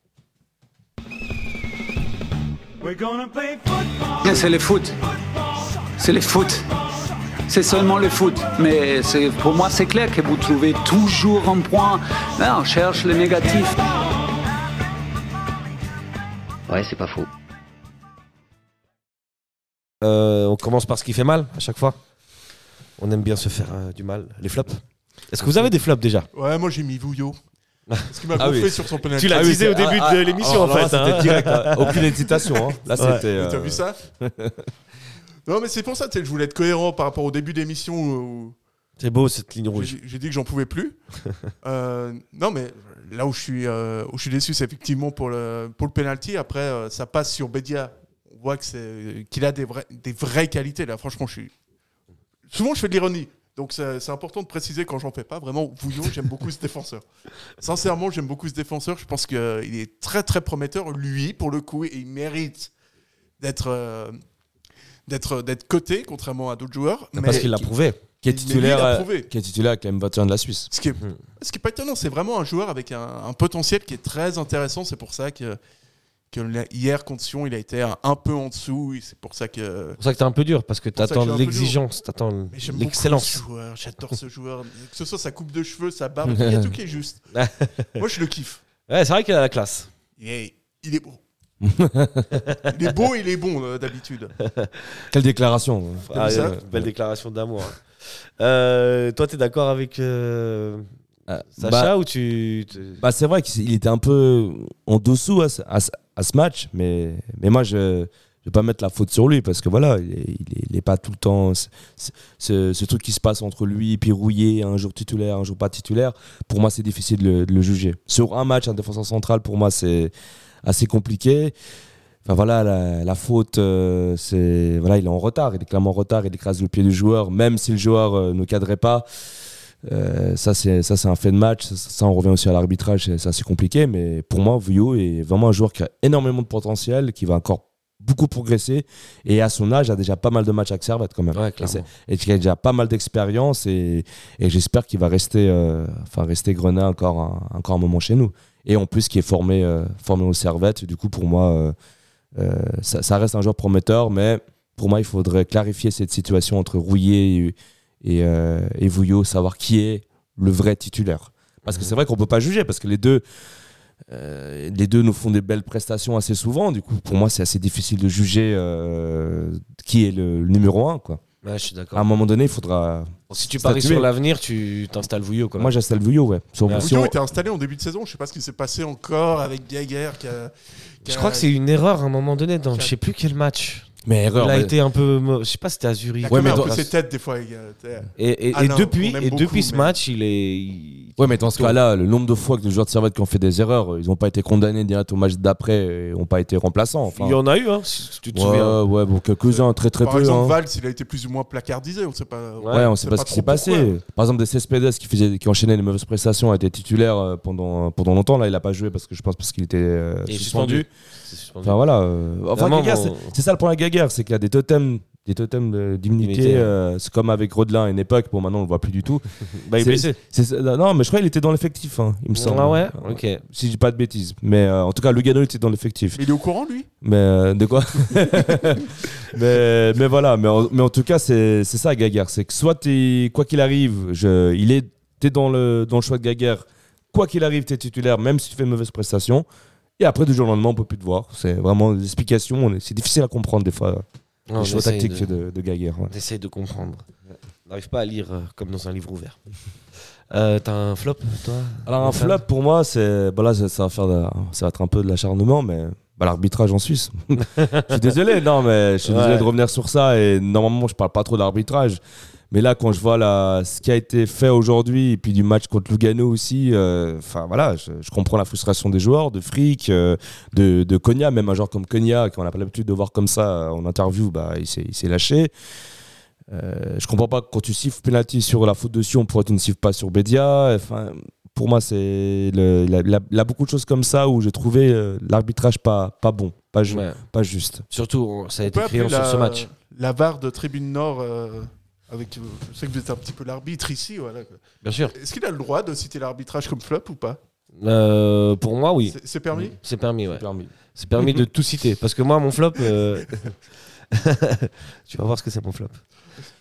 C'est le foot. C'est le foot. c'est seulement le foot. Mais c'est- pour moi, c'est clair que vous trouvez toujours un point. Là, on cherche le négatif. Ouais, c'est pas faux. Euh, on commence par ce qui fait mal à chaque fois. On aime bien se faire euh, du mal. Les flops. Est-ce que vous avez des flops déjà? Ouais, moi j'ai mis Vouillot. Parce qu'il m'a Ah oui. sur son penalty. Tu l'as Ah oui, disé au début ah, de ah, l'émission en fait. hein. C'était direct, hein. aucune hésitation. hein. Là, Ouais. c'était. T'as euh, vu ça Non, mais c'est pour ça, tu sais, je voulais être cohérent par rapport au début d'émission où C'est beau cette ligne rouge. j'ai dit que j'en pouvais plus. Euh, non, mais là où je suis, euh, où je suis déçu, c'est effectivement pour le, pour le penalty. Après, euh, ça passe sur Bedia. On voit que c'est- qu'il a des, vrais- des vraies qualités. Là, franchement, je suis. Souvent, je fais de l'ironie. Donc, c'est important de préciser quand j'en fais pas. Vraiment, Vouillot, j'aime beaucoup ce défenseur. Sincèrement, j'aime beaucoup ce défenseur. Je pense qu'il est très, très prometteur. Lui, pour le coup, et il mérite d'être. euh, d'être d'être coté contrairement à d'autres joueurs mais Parce qu'il l'a prouvé. Qui est titulaire, euh, prouvé. qui est titulaire avec la M21 de la Suisse. ce qui est, ce qui est pas étonnant, c'est vraiment un joueur avec un, un potentiel qui est très intéressant. C'est pour ça que, que hier contre Sion, il a été un, peu en dessous. et C'est pour ça que. C'est pour ça que t'es un peu dur parce que t'attends l'exigence, t'attends l'excellence. ce joueur. J'adore ce joueur. Que ce soit sa coupe de cheveux, sa barbe, il y a tout qui est juste. Moi, je le kiffe. Ouais, c'est vrai qu'il a la classe. Il est, il est beau. il est beau, il est bon euh, d'habitude. Quelle déclaration Ah, ça euh, belle déclaration d'amour. Euh, toi, t'es d'accord avec euh, Euh, Sacha bah, ou tu. bah, c'est vrai qu'il était un peu en dessous à, à à ce match, mais, mais moi, je ne vais pas mettre la faute sur lui parce que voilà, il est, il est- il est pas tout le temps. ce- Ce, truc qui se passe entre lui et Rouillé, un jour titulaire, un jour pas titulaire, pour moi, c'est difficile de le, de le juger. Sur un match, un défenseur central, pour moi, c'est assez compliqué. Enfin voilà, la, la faute, euh, c'est voilà, il est en retard, il est clairement en retard, il écrase le pied du joueur, même si le joueur euh, ne cadrait pas. Euh, ça c'est ça c'est un fait de match. Ça, ça, on revient aussi à l'arbitrage, c'est c'est assez compliqué. Mais pour moi, Vuyo est vraiment un joueur qui a énormément de potentiel, qui va encore beaucoup progresser. Et à son âge a déjà pas mal de matchs avec Servette quand même. Ouais, et, qui a déjà pas mal d'expérience et, et j'espère qu'il va rester euh, enfin rester Grenat encore un, encore un moment chez nous. Et en plus qui est formé euh, formé au Servette. Du coup pour moi euh, euh, ça, ça reste un joueur prometteur. Mais pour moi il faudrait clarifier cette situation entre Rouillé et, et, euh, et Vouillot savoir qui est le vrai titulaire parce que c'est vrai qu'on peut pas juger parce que les deux euh, les deux nous font des belles prestations assez souvent. Du coup, pour moi, c'est assez difficile de juger euh, qui est le, le numéro un. Quoi. Ouais, je suis d'accord. À un moment donné, il faudra. si tu paries sur l'avenir, tu t'installes Vouillot. Quoi. Moi, j'installe Vouillot, ouais. Sur- Ouais. Vouillot était installé en début de saison. Je sais pas ce qui s'est passé encore avec Geiger. Qui a- qui je a- crois que c'est une erreur à un moment donné dans je sais plus quel match. Mais erreur. Il a été un peu. Je sais pas si c'était à Zurich. Il a Ouais, mais même un dans- peu ses têtes des fois. il. Et, et- et Alain, depuis, et depuis ce mais- match, il est. il- Ouais, mais dans ce cas-là, le nombre de fois que les joueurs de Servette qui ont fait des erreurs, ils n'ont pas été condamnés direct au match d'après et n'ont pas été remplaçants. Enfin, Il y en a eu, hein, si tu te ouais, souviens. ouais, bon, quelques-uns, très très Par peu. exemple, hein. Valls, il a été plus ou moins placardisé. On sait pas. Ouais, on sait pas, ce qui s'est passé. pourquoi. Par exemple, des Cespedes qui, faisait, qui enchaînait les mauvaises prestations a été titulaire euh, pendant, pendant longtemps. Là, il a pas joué parce que je pense parce qu'il était euh, Il est suspendu. Suspendu. C'est suspendu. Enfin voilà. euh, enfin, Vraiment, Gaguerre, bon. c'est- c'est ça le point à Gaguerre, c'est qu'il y a des totems, des totems de- d'immunité. Immunité, ouais. euh, c'est comme avec Rodelin à une époque. Bon, maintenant on le voit plus du tout. Bah, il est C'est- blessé. C'est- non, mais je crois qu'il était dans l'effectif, hein, il me semble. Ah ouais Ok. Si je dis pas de bêtises. Mais euh, en tout cas, Lugano était dans l'effectif. Mais il est au courant, lui? Mais euh, de quoi mais, mais voilà, mais en, mais en tout cas, c'est c'est ça, Gaguerre. C'est que soit, t'es- quoi qu'il arrive, je, il est, t'es dans le, dans le choix de Gaguerre. Quoi qu'il arrive, t'es titulaire, même si tu fais une mauvaise prestation. Et après, du jour au lendemain, on peut plus te voir. C'est vraiment des explications. on est- C'est difficile à comprendre des fois, Non, les choix tactiques de- de, de, Gaguerre. ouais. On essaye de comprendre. On n'arrive pas à lire euh, comme dans un livre ouvert. Euh, T'as un flop, toi Alors, un flop pour moi, c'est. Bah là, ça, ça va faire de- ça va être un peu de l'acharnement, mais. Bah, l'arbitrage en Suisse. je suis désolé, non, mais je suis Ouais. désolé de revenir sur ça. Et normalement, je parle pas trop d'arbitrage. Mais là, quand je vois la, ce qui a été fait aujourd'hui, et puis du match contre Lugano aussi, euh, enfin voilà, je, je comprends la frustration des joueurs, de Frick, euh, de, de Konya, même un joueur comme Konya, qu'on n'a pas l'habitude de voir comme ça en interview, bah, il s'est il s'est lâché. Euh, je comprends pas que quand tu siffles penalty sur la faute de Sion, pourquoi tu ne siffles pas sur Bédia Enfin, pour moi, c'est il, a, beaucoup de choses comme ça où j'ai trouvé euh, l'arbitrage pas, pas bon, pas, ju- Ouais. pas juste. Surtout, on- ça a On été appeler sur la, ce match. La VAR de Tribune Nord. euh, avec, euh, je sais que vous êtes un petit peu l'arbitre ici. Voilà. Bien sûr. Est-ce qu'il a le droit de citer l'arbitrage comme flop ou pas? Euh, pour moi, oui. C'est- permis? C'est permis, ouais. C'est permis de tout citer. Parce que moi, mon flop, euh, tu vas voir ce que c'est mon flop.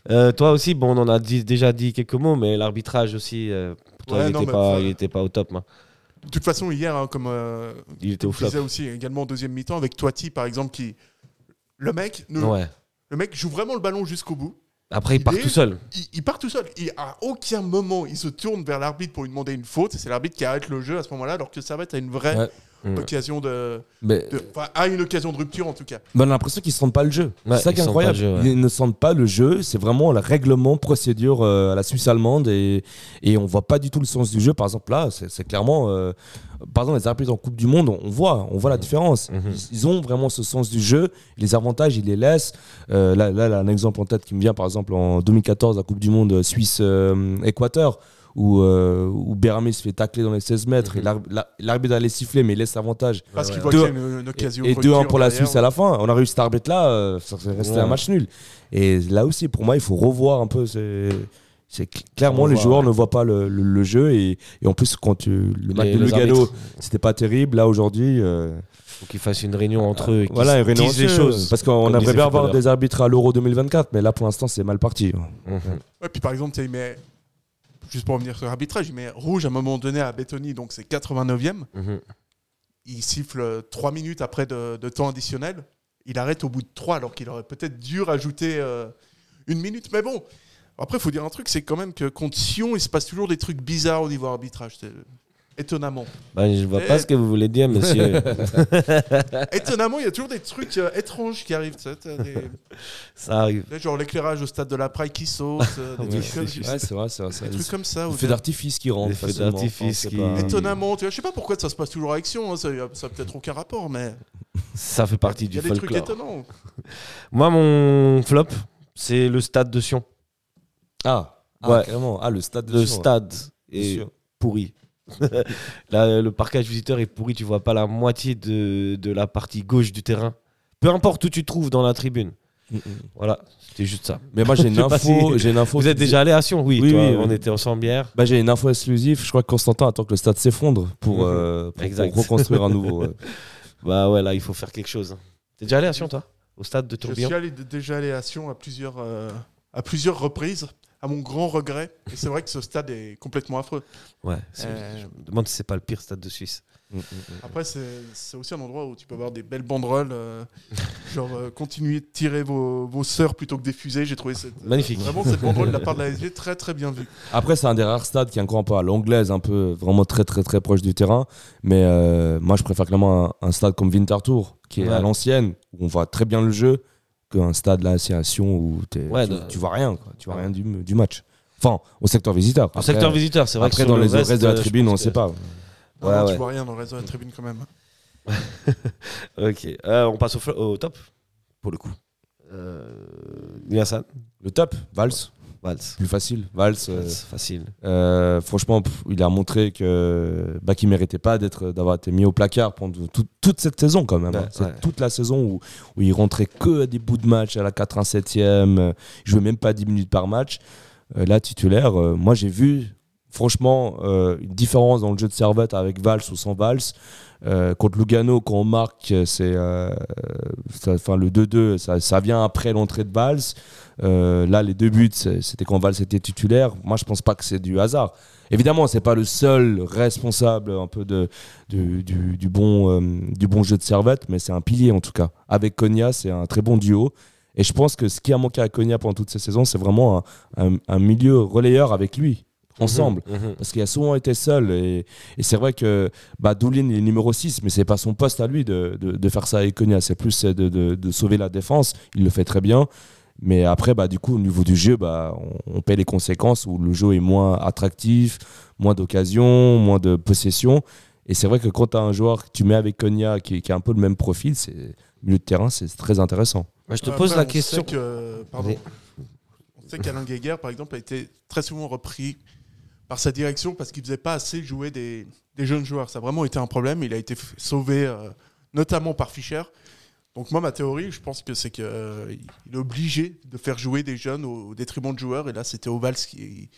Euh, toi aussi, bon, on en a dit- déjà dit quelques mots, mais l'arbitrage aussi, euh, pour toi, Ouais, il n'était pas, enfin- il était pas au top. hein. De toute façon, hier, hein, comme euh, Il était au je flop. disais aussi également en deuxième mi-temps avec Toiti, par exemple, qui. Le mec, ne- Ouais. le mec joue vraiment le ballon jusqu'au bout. Après, il part est- tout seul. Il, il part tout seul. Et à aucun moment, il se tourne vers l'arbitre pour lui demander une faute. Et c'est l'arbitre qui arrête le jeu à ce moment-là, alors que Servette a une vraie Ouais. Occasion de, Mais de- enfin, a une occasion de rupture en tout cas. Mais on a l'impression qu'ils ne sentent pas le jeu. Ouais, c'est ça qui ils est incroyable. jeu, ouais. Ils ne sentent pas le jeu. C'est vraiment le règlement, procédure euh, à la Suisse allemande et, et on voit pas du tout le sens du jeu. Par exemple, là, c'est c'est clairement. euh, par exemple, les arbitres en Coupe du Monde, on voit, on voit la différence. Mhm. Ils, ils ont vraiment ce sens du jeu. Les avantages, ils les laissent. Euh, là, là, là, un exemple en tête qui me vient, par exemple, en 2014, la Coupe du Monde Suisse-Équateur. Où, euh, où se fait tacler dans les 16 mètres et l'arb- la- l'arbitre allait siffler mais il laisse l'avantage Parce qu'il voit Deux- qu'il y a une, une occasion. et de 2-1 rupture pour la derrière. Suisse à la fin. On a réussi cet arbitre-là, euh, ça serait resté Ouais. un match nul. Et là aussi, pour moi, il faut revoir un peu. Cl- clairement, Revoir, les joueurs ouais. ne voient pas le, le- le jeu. Et, et en plus, quand tu- le match de Lugano, c'était pas terrible. Là, aujourd'hui. euh, faut qu'ils fassent une réunion entre eux et voilà, une réunion disent les choses. Parce qu'on aimerait bien avoir des arbitres à l'Euro 2024, mais là, pour l'instant, c'est mal parti. Mhm. Ouais, puis par exemple, tu sais, il met, juste pour revenir sur l'arbitrage, il met rouge à un moment donné à Bettoni, donc c'est 89e. Mhm. Il siffle 3 minutes après de, de temps additionnel. Il arrête au bout de 3, alors qu'il aurait peut-être dû rajouter euh, une minute. Mais bon, après, il faut dire un truc c'est quand même que contre Sion, il se passe toujours des trucs bizarres au niveau arbitrage. Étonnamment. Bah, je vois pas ce que vous voulez dire, monsieur. Étonnamment, il y a toujours des trucs euh, étranges qui arrivent. tu sais, t'as des- Ça arrive. genre l'éclairage au stade de la Praille qui saute, euh, des trucs, c'est comme, juste- Ouais, c'est vrai, c'est vrai. c'est des trucs comme ça. Le où feu t'as- d'artifice qui rentre. Les feux d'artifice qui- pas- Étonnamment, tu vois, je sais pas pourquoi ça se passe toujours avec Sion, hein, ça n'a peut-être aucun rapport, mais Ça fait partie il du y a des trucs folklore. étonnants. Moi, mon flop, c'est le stade de Sion. Ah, ah, Ouais. carrément. Ah, le stade de Le Sion, ouais. stade est pourri. Là, le parcage visiteur est pourri, tu vois pas la moitié de, de la partie gauche du terrain. Peu importe où tu te trouves dans la tribune. Mm, mm. Voilà, c'était juste ça. Mais moi, j'ai une Je info. si- J'ai une info Vous êtes déjà allé à Sion Oui, Oui, toi, oui, on oui. était ensemble hier. Bah, j'ai une info exclusive. Je crois que Constantin attend que le stade s'effondre pour, Mhm. euh, pour- reconstruire un nouveau. ouais. Bah ouais, là, il faut faire quelque chose. T'es déjà allé à Sion, toi? Au stade de Je Tourbillon? suis allé, déjà allé à Sion à plusieurs, euh, à plusieurs reprises, à mon grand regret. Et c'est vrai que ce stade est complètement affreux. Ouais. c'est- Euh, Je me demande si c'est pas le pire stade de Suisse. Mm, mm, mm. Après, c'est aussi un endroit où tu peux avoir des belles banderoles, euh, genre euh, continuer de tirer vos, vos sœurs plutôt que des fusées. J'ai trouvé cette, Magnifique. vraiment cette banderole de la part de la SG très très bien vue. Après, c'est un des rares stades qui est encore un peu à l'anglaise, un peu vraiment très très très proche du terrain. Mais euh, moi, je préfère clairement un, un stade comme Winterthur, qui est Ouais. à l'ancienne, où on voit très bien le jeu, qu'un stade là, c'est à Sion où t'es- Ouais, tu, de- tu vois rien, quoi. tu vois Ouais. rien du, du match. Enfin, au secteur visiteur. Au secteur visiteur, c'est vrai que Après, dans le les reste, restes de la tribune, on que- sait pas. Non, Ouais, non, ouais. Tu vois rien dans le reste de la tribune quand même. Ok, euh, on passe au, fl- au top, pour le coup. Euh, Niassan, Le top, Vals, Vals. plus facile. Vals, euh, Vals, facile. Euh, franchement, pff, il a montré que bah, qu'il méritait pas d'être d'avoir été mis au placard pendant tout- toute cette saison quand même. hein. Ouais, C'est ouais. toute la saison où, où il rentrait que à des bouts de match à la 87e. euh, Il jouait même pas 10 minutes par match. Euh, là, titulaire, euh, moi j'ai vu franchement euh, une différence dans le jeu de Servette avec Valls ou sans Valls. Euh, contre Lugano, quand on marque, c'est euh, le 2-2, ça, ça vient après l'entrée de Valls. Euh, là, les deux buts, c'était quand Valls était titulaire. Moi, je pense pas que c'est du hasard. Évidemment, c'est pas le seul responsable un peu de, du, du- bon, euh, du bon jeu de Servette, mais c'est un pilier en tout cas. Avec Konya, c'est un très bon duo. Et je pense que ce qui a manqué à Konya pendant toutes ces saisons, c'est vraiment un- un milieu relayeur avec lui, ensemble. Mhm, mhm. Parce qu'il a souvent été seul. Et, et c'est vrai que bah, Doulin il est numéro 6, mais c'est pas son poste à lui de, de- de faire ça avec Konya. C'est plus de, de- de sauver la défense. Il le fait très bien. Mais après, bah, du coup, au niveau du jeu, bah, on, on paie les conséquences où le jeu est moins attractif, moins d'occasions, moins de possession. Et c'est vrai que quand tu as un joueur que tu mets avec Konya qui, qui a un peu le même profil, c'est milieu de terrain, c'est très intéressant. Moi, je te Après, pose la on question. Sait que, pardon, Allez. on sait qu'Alain Guéguer, par exemple, a été très souvent repris par sa direction parce qu'il faisait pas assez jouer des, des jeunes joueurs. Ça a vraiment été un problème. Il a été sauvé euh, notamment par Fischer. Donc moi, ma théorie, je pense que c'est qu'il est obligé de faire jouer des jeunes au, au détriment de joueurs. Et là, c'était Ovals qui,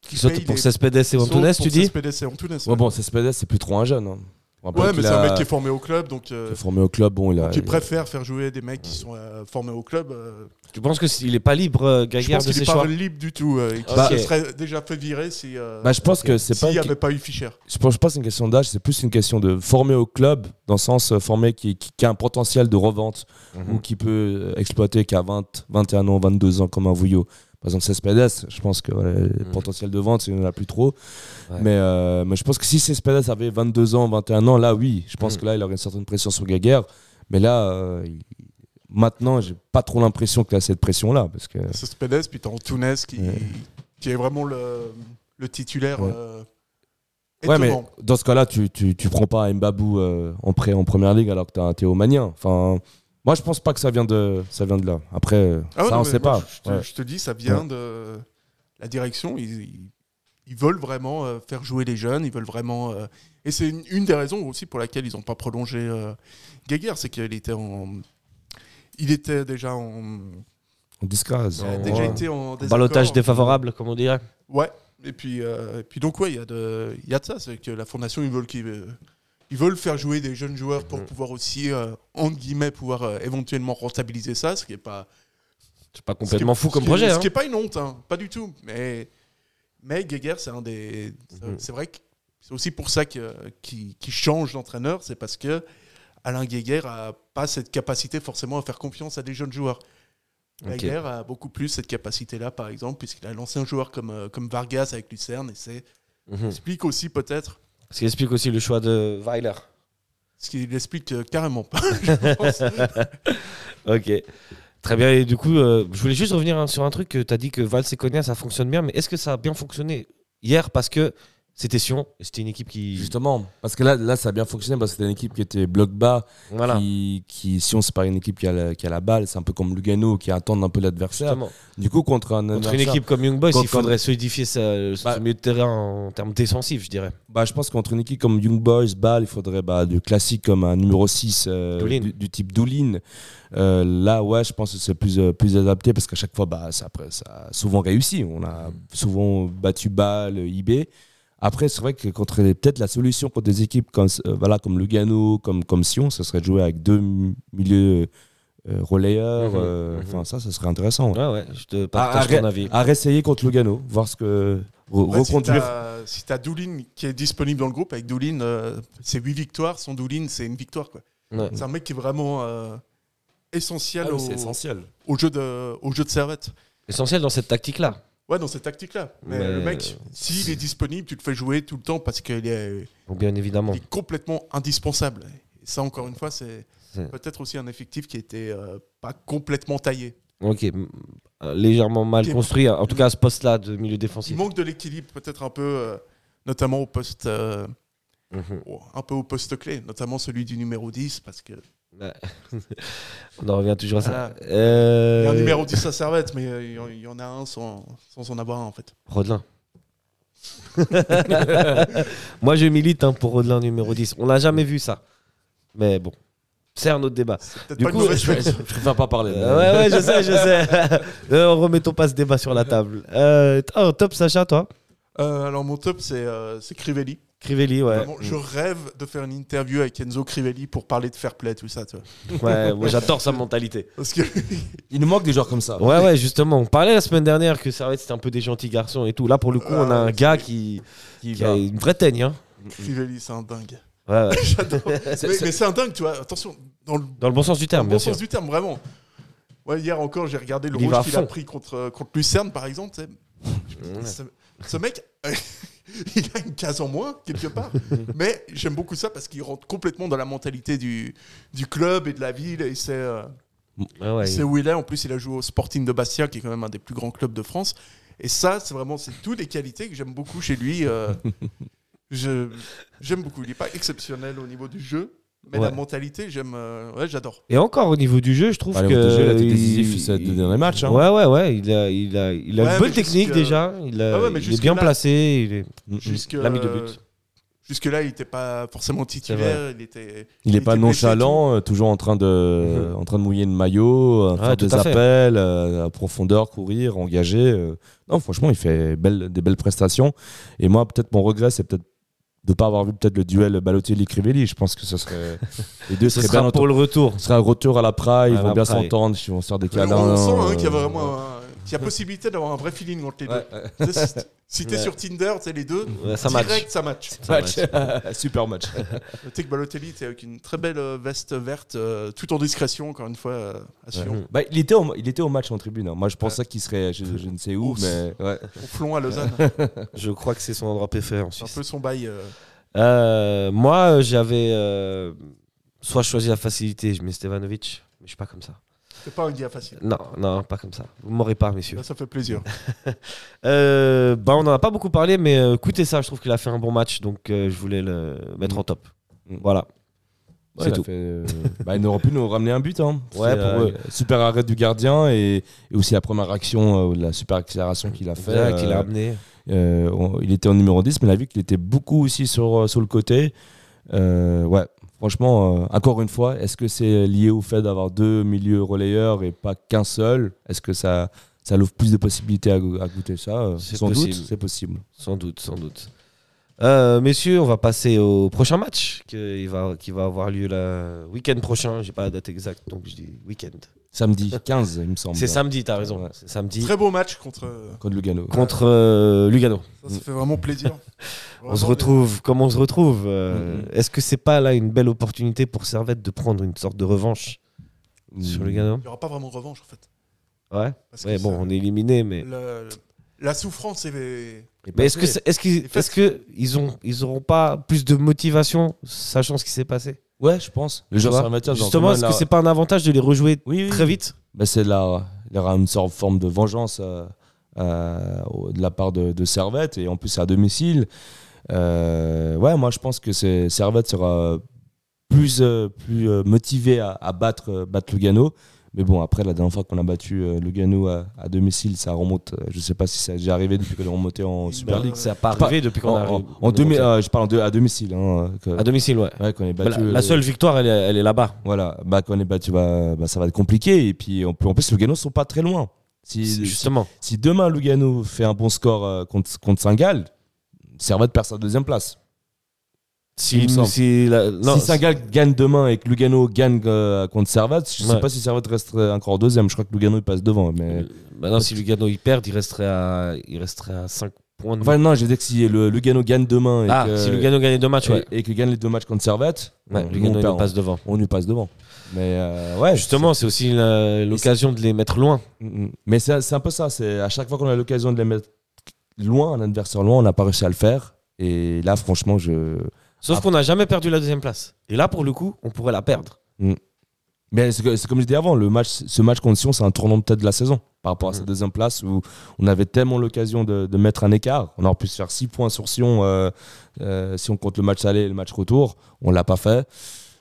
qui Saute pour Cespedes et Antunes, tu dis Cespedes et Antunes, Ouais, ouais. bon, Cespedes, c'est plus trop un jeune. hein. Je Ouais, mais qu'il c'est un mec qui est formé au club, donc euh, qui est formé au club. Bon, il a. qui préfère faire jouer des mecs qui sont euh, formés au club. euh, Tu penses qu'il est pas libre, euh, je pense de qu'il ses est choix pas libre du tout. euh, et qu'il Bah, se serait déjà fait virer si. euh, Bah, je pense que c'est s'il n'y une- avait pas eu Fischer. Je pense pas que c'est une question d'âge, c'est plus une question de former au club, dans le sens euh, former qui, qui, qui a un potentiel de revente Mhm. ou qui peut euh, exploiter qu'à 20, 21 ans, 22 ans comme un Vouillot. Par exemple, Cespedes, je pense que voilà, le potentiel de vente, il n'y en a plus trop. Ouais. Mais, euh, mais je pense que si Cespedes avait 22 ans, 21 ans, là, oui, je pense Mhm. que là, il aurait une certaine pression sur Gaguerre. Mais là, euh, il- maintenant, j'ai pas trop l'impression qu'il a cette pression-là. Parce que C'est Spedes, puis t'as Antunes qui, Ouais. qui est vraiment le, le titulaire. Ouais. euh, Ouais, mais étonnant. dans ce cas-là, tu, tu, tu prends pas Mbabou euh, en prêt en première ligue alors que tu as un Théo Magnin. Enfin, moi, je pense pas que ça vient de, ça vient de là. Après, Ah ouais, ça, non, on sait moi, pas. Je te, Ouais. je te dis, ça vient de la direction. Ils, ils- ils veulent vraiment euh, faire jouer les jeunes. Ils veulent vraiment. euh, et c'est une, une des raisons aussi pour laquelle ils n'ont pas prolongé euh, Guéguerre, c'est qu'il était en. Il était déjà en. On discrase. il a Ouais. déjà été en. Balotage défavorable, comme on dirait. Ouais. Et puis, euh, et puis donc ouais, il y a de, il y a de ça, c'est que la fondation ils veulent qu'ils, euh, ils veulent faire jouer des jeunes joueurs pour pouvoir aussi euh, entre guillemets pouvoir euh, éventuellement rentabiliser ça, ce qui est pas C'est pas est- complètement fou comme est- projet. Ce hein. qui est pas une honte, hein, pas du tout. Mais mais Geiger, c'est un des, c'est- Mhm. c'est vrai que c'est aussi pour ça que qui change d'entraîneur, c'est parce que Alain Geiger a pas cette capacité forcément à faire confiance à des jeunes joueurs. Ok. Geiger a beaucoup plus cette capacité-là, par exemple, puisqu'il a lancé un joueur comme, euh, comme Vargas avec Lucerne, et c'est Mhm. explique aussi peut-être Ce qui explique aussi le choix de Weiler. ce qu'il explique euh, carrément pas. je pense. Ok. Très bien. Et du coup, euh, je voulais juste revenir hein, sur un truc que tu as dit que Val Seconia, ça fonctionne bien. Mais est-ce que ça a bien fonctionné hier? Parce que c'était Sion c'était une équipe qui. Justement, parce que là, là, ça a bien fonctionné parce que c'était une équipe qui était bloc bas, Voilà. qui, qui, si on c'est pas une équipe qui a, la, qui a la balle, c'est un peu comme Lugano qui attend un peu l'adversaire. Du coup, contre un Contre une équipe comme Young Boys, il faudrait solidifier sa, son Bah- milieu de terrain en termes défensifs, je dirais. Bah, je pense qu'entre une équipe comme Young Boys, Ball, il faudrait bah, du classique comme un numéro 6 euh, du, du type Doulin. Euh, là, ouais, je pense que c'est plus, euh, plus adapté parce qu'à chaque fois, bah, ça, après, ça a souvent réussi. On a souvent battu Ball, IB. Après, c'est vrai que contre les- peut-être la solution contre des équipes comme, euh, voilà, comme Lugano, comme, comme Sion, ce serait de jouer avec deux mi- milieux euh, relayeurs. Mhm, euh, mhm. Enfin, ça, ça serait intéressant. ouais. Ouais, ouais, je te À, partage à ton avis. à réessayer contre Lugano, voir ce que. re- Ouais, si reconduire. t'as si t'as Doulin qui est disponible dans le groupe, avec Doulin, euh, c'est 8 victoires. Son Doulin, c'est une victoire. quoi. Ouais. C'est un mec qui est vraiment euh, essentiel, Ah oui, au, c'est essentiel. au jeu de, au jeu de servette. Essentiel dans cette tactique-là. Ouais, dans cette tactique-là. Mais, Mais- le mec, s'il est disponible, tu le fais jouer tout le temps parce qu'il est, bien évidemment. il est complètement indispensable. Et ça, encore une fois, c'est peut-être aussi un effectif qui était euh, pas complètement taillé. Ok. euh, Légèrement mal construit, en tout cas à ce poste-là de milieu Il défensif. manque de l'équilibre, peut-être un peu, euh, notamment au poste, euh, Mhm. un peu au poste clé, notamment celui du numéro 10, parce que. On en revient toujours à ça. Voilà. Euh, il y a un numéro 10 à Servette, mais euh, il y en- il y en a un sans, sans en avoir un en fait. Rodelin. Moi, je milite hein, pour Rodelin numéro 10. On n'a jamais vu ça. Mais bon, c'est un autre débat. Du pas coup, Je, je préfère pas parler. Euh, ouais, ouais, je sais, je sais. Euh, remettons pas ce débat sur la table. Euh, oh, top, Sacha, toi? Euh, alors mon top, c'est euh, c'est Crivelli. Crivelli, ouais. Vraiment, je rêve de faire une interview avec Enzo Crivelli pour parler de fair play, tout ça. Tu vois. Ouais, moi, j'adore sa mentalité. Parce que Il nous manque des joueurs comme ça. Ouais, ouais, justement. On parlait la semaine dernière que Servette, c'était un peu des gentils garçons et tout. Là, pour le coup, on a Euh, un gars qui, Qui a une vraie teigne. Hein. Crivelli, c'est un dingue. Ouais, ouais. J'adore. Mais c'est- mais c'est un dingue, tu vois. Attention, dans le Dans le bon sens du Dans terme, le bien bon sûr. sens du terme, vraiment. Ouais, hier encore, j'ai regardé le Il rouge qu'il a pris contre, contre Lucerne, par exemple. ce mec, il a une case en moins, quelque part. Mais j'aime beaucoup ça parce qu'il rentre complètement dans la mentalité du, du club et de la ville. Et c'est euh, ouais. il sait où il est. En plus, il a joué au Sporting de Bastia, qui est quand même un des plus grands clubs de France. Et ça, c'est vraiment c'est toutes les qualités que j'aime beaucoup chez lui. euh, j'aime beaucoup. Il n'est pas exceptionnel au niveau du jeu. Mais Ouais. la mentalité, j'aime, euh, ouais, j'adore. Et encore au niveau du jeu, je trouve Allez, que. jeu, il il- décisif ces deux derniers matchs. hein. Ouais, ouais, ouais. Il a, il a, il a Ouais, une bonne technique jusque- déjà. Il, a- Ah il est bien là- placé. Il est Jusque, l'ami de euh, but. Jusque-là, il n'était pas forcément titulaire. Il était. Il n'est pas nonchalant, euh, toujours en train de, Mhm. en train de mouiller le maillot, euh, faire des appels euh, à profondeur, courir, engager. euh. Non, franchement, il fait belle- des belles prestations. Et moi, peut-être mon regret, c'est peut-être de pas avoir vu peut-être le duel Balotelli-Crivelli. Je pense que ce serait les deux Ce seraient sera bien pour le retour. Ce sera un retour à la Praille, ils vont bien s'entendre, ils vont se faire des câlins. on sent hein, euh, qu'il y a vraiment qu'il y a possibilité d'avoir un vrai feeling entre les deux. Ouais, ouais. Si, t'es Ouais. sur Tinder, tu sais, les deux, Ouais, ça match. direct, ça match. Ça match. Super match. Tu sais que Balotelli, c'est avec une très belle euh, veste verte, euh, tout en discrétion, encore une fois, euh, à Sion. Bah, il, était au, il était au match en tribune. hein. Moi, je pensais qu'il serait, je, je ne sais où, Ouf. mais ouais. Au flon à Lausanne. Je crois que c'est son endroit préféré en C'est un Suisse. peu son bail. euh, Euh, moi, j'avais euh, soit choisi la facilité, je mets Stevanovic, mais je suis pas comme ça. C'est pas un dia facile. Non, non, pas comme ça. Vous m'aurez pas, messieurs. Là, ça fait plaisir. Euh, bah, on en a pas beaucoup parlé, mais euh, écoutez ça, je trouve qu'il a fait un bon match, donc euh, je voulais le mettre en top. Mm. Voilà. Ouais, C'est il a tout. fait, euh, bah, il aurait pu nous ramener un but. Hein. Ouais, C'est, pour euh, eux. super arrêt du gardien et, et aussi la première action, euh, la super accélération qu'il a fait. Qu'il a euh, amené. euh, on- il était en numéro 10, mais on a vu qu'il était beaucoup aussi sur, euh, sur le côté. Euh, ouais, franchement, euh, encore une fois, est-ce que c'est lié au fait d'avoir deux milieux relayeurs et pas qu'un seul? Est-ce que ça, ça l'ouvre plus de possibilités à, go- à goûter ça? Euh, C'est Sans possible. doute, c'est possible. Sans doute, sans doute. Euh, messieurs, on va passer au prochain match qui va, qui va avoir lieu le week-end prochain. J'ai pas la date exacte, donc je dis week-end. Samedi 15, il me semble. C'est samedi, t'as raison. Ouais. C'est samedi Très beau match contre. Contre Lugano. contre euh, Lugano. Ça, ça fait vraiment plaisir. On se retrouve comme on se retrouve. euh. Est-ce que c'est pas là une belle opportunité pour Servette de prendre une sorte de revanche sur Lugano? Il n'y aura pas vraiment de revanche, en fait. Ouais. Parce que Ouais, bon, on est éliminé, mais. le- la souffrance est. Mais est-ce que c'est- est-ce qu'ils est-ce que ils ont ils auront pas plus de motivation sachant ce qui s'est passé? Ouais, je pense. Justement, est-ce la- que c'est pas un avantage de les rejouer Oui, oui. très vite Bah, c'est là, il y aura une sorte de forme de vengeance euh, euh, de la part de, de Servette et en plus à domicile. Euh, ouais, moi je pense que Servette sera plus, euh, plus motivé à, à battre, battre Lugano. Mais bon, après, la dernière fois qu'on a battu euh, Lugano à, à domicile, ça remonte. euh, je sais pas si ça a déjà arrivé depuis qu'on est remonté en Super Bah, League. Ça n'a pas arrivé depuis qu'on a en- en demi- euh, je parle en à domicile. hein, que- à domicile, ouais. ouais, qu'on est Bah, battu, la, la euh, seule victoire, elle est, elle est là-bas. voilà, bah, quand on est battu, bah, bah, ça va être compliqué. Et puis en plus, en plus Lugano sont pas très loin. Si, Justement. si demain Lugano fait un bon score contre, contre Saint-Gall, Servette perd sa deuxième place. Si, si la- non, si Saint-Gall gagne demain et que Lugano gagne euh, contre Servette, je Ouais. sais pas si Servette resterait encore deuxième. Je crois que Lugano il passe devant. Mais... bah non, si Lugano il perd, il resterait à, il resterait à 5 points de Enfin, non, je veux dire que si le, Lugano gagne demain et, Ah, que, si Lugano gagnait deux matchs, ouais. et, qu'il gagne les deux matchs contre Servette, Ouais, Lugano on, passe devant. on lui passe devant. Mais euh, ouais, Justement, c'est aussi l'occasion de les mettre loin. Mm, mm. Mais c'est c'est un peu ça. C'est à chaque fois qu'on a l'occasion de les mettre loin, un adversaire loin, on n'a pas réussi à le faire. Et là, franchement, je. Sauf qu'on n'a jamais perdu la deuxième place. Et là, pour le coup, on pourrait la perdre. Mais c'est comme je disais avant, le match, ce match contre Sion, c'est un tournant de tête de la saison par rapport à cette Mhm. deuxième place où on avait tellement l'occasion de, de mettre un écart. On aurait pu se faire 6 points sur Sion euh, euh, si on compte le match aller et le match retour. On l'a pas fait.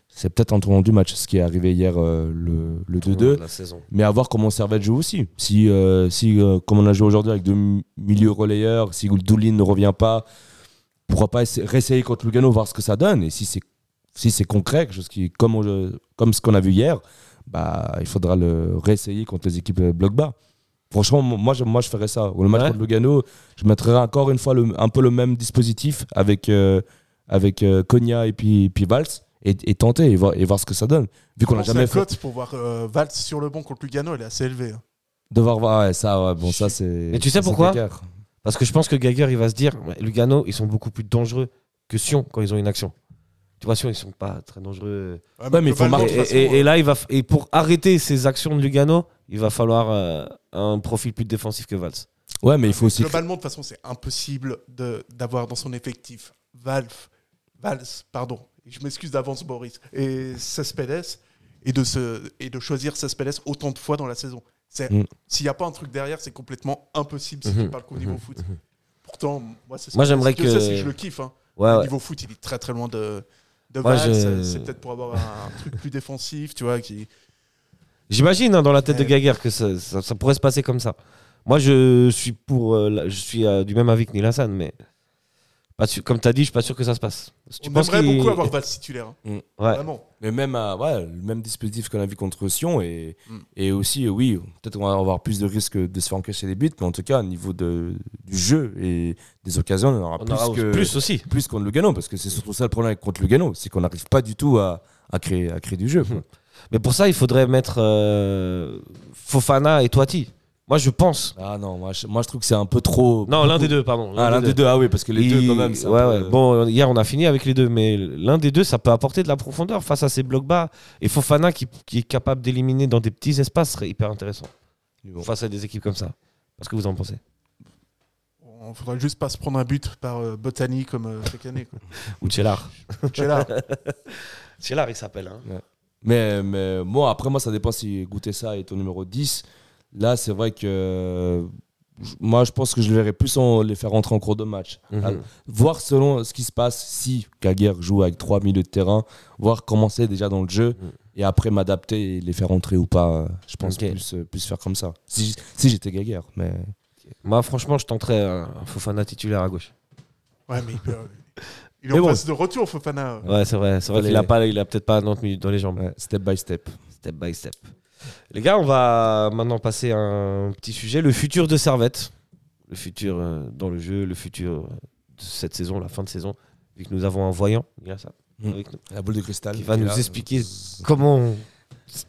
C'est peut-être un tournant du match, ce qui est arrivé hier, euh, le, le 2-2. La saison. Mais à voir comment Servette joue aussi. Si, euh, si euh, comme on a joué aujourd'hui avec deux mi- milieux relayeurs, si Doulin ne revient pas, pourquoi pas essa- réessayer contre Lugano, voir ce que ça donne. Et si c'est si c'est concret, quelque chose qui, comme, on- comme ce qu'on a vu hier, bah, il faudra le réessayer contre les équipes euh, bloc bas. Franchement, moi je, moi, je ferais ça. Ou le match Ouais. contre Lugano, je mettrais encore une fois le- un peu le même dispositif avec, euh, avec euh, Konya et puis, puis Valls et, et tenter et voir, et voir ce que ça donne. Vu qu'on n'a jamais fait. cote pour voir euh, Valls sur le banc contre Lugano, elle est assez élevée. hein. Devoir voir, ouais, ça, ouais, bon, ça c'est. Mais tu sais pourquoi? Parce que je pense que Geiger, il va se dire ouais, Lugano, ils sont beaucoup plus dangereux que Sion quand ils ont une action. Tu vois, Sion, ils sont pas très dangereux. Ouais, mais il faut globalement, marquer- Et, toute façon, et- et là, il va et pour arrêter ces actions de Lugano, il va falloir euh, un profil plus défensif que Valls. Ouais, mais il faut aussi. Globalement, de toute façon, c'est impossible de- d'avoir dans son effectif Valve, Valls, pardon, je m'excuse d'avance, Boris, et Cespedes, et de, se, et de choisir Cespedes autant de fois dans la saison. Mm. S'il n'y a pas un truc derrière, c'est complètement impossible si tu parles qu'au niveau mhm, foot. Pourtant, moi, c'est Moi, j'aimerais que- ça, je le kiffe. hein. Ouais, Au ouais. niveau foot, il est très très loin de, de je- C'est peut-être pour avoir un, truc plus défensif, tu vois, qui. J'imagine hein, dans la tête de. Geiger que ça, ça- ça pourrait se passer comme ça. Moi, je suis pour, euh, je suis euh, du même avis que Neil Hassan, mais Pas sûr- comme tu as dit, je suis pas sûr que ça se passe. Tu On aimerait beaucoup avoir Val titulaire. hein. Mm. Ouais. Vraiment. Mais même, ouais, le même dispositif qu'on a vu contre Sion et, Mm. et aussi, euh, oui, peut-être qu'on va avoir plus de risques de se faire encaisser des buts, mais en tout cas, au niveau de, du jeu et des occasions, on aura On plus, aura que, plus aussi. plus contre Lugano, parce que c'est surtout ça le problème contre Lugano, c'est qu'on n'arrive pas du tout à, à, créer, à créer du jeu. quoi. Mais pour ça, il faudrait mettre euh, Fofana et Toiti. Moi, je pense. Ah non, moi je, moi je trouve que c'est un peu trop. Non, l'un des deux, pardon. Ah, l'un des deux, ah oui, parce que les deux, quand même, Ouais, peu- ouais. Bon, hier, on a fini avec les deux, mais l'un des deux, ça peut apporter de la profondeur face à ces blocs bas. Et Fofana, qui, qui est capable d'éliminer dans des petits espaces, serait hyper intéressant Bon. face à des équipes comme ça. Qu'est-ce que vous en pensez On faudrait juste pas se prendre un but par euh, Botany comme euh, chaque année. quoi. Ou Tchellar. Tchellar. Tchellar, il s'appelle. Hein. Mais, mais moi, après, moi, ça dépend si goûter ça est ton numéro 10. Là, c'est vrai que euh, moi, je pense que je le verrais plus en les faire rentrer en cours de match. Mhm. Ah, voir selon ce qui se passe si Kaguerre joue avec trois milieux de terrain, voir commencer déjà dans le jeu Mhm. et après m'adapter et les faire rentrer ou pas. Je pense Ok. plus, euh, plus faire comme ça. Si, si j'étais Gaguerre, mais Moi, franchement, je tenterais un un Fofana titulaire à gauche. Ouais, mais il, peut- il est en bon. de retour, Fofana. Ouais, c'est vrai. C'est vrai Fallait- qu'il a, pas, il a peut-être pas 90 minutes dans les jambes. ouais, step by step. Step by step. Les gars, on va maintenant passer à un petit sujet, le futur de Servette. Le futur euh, dans le jeu, le futur de cette saison, la fin de saison. Vu que nous avons un voyant, il y a ça, Mm. avec nous, La boule de cristal. qui va nous là. expliquer comment on-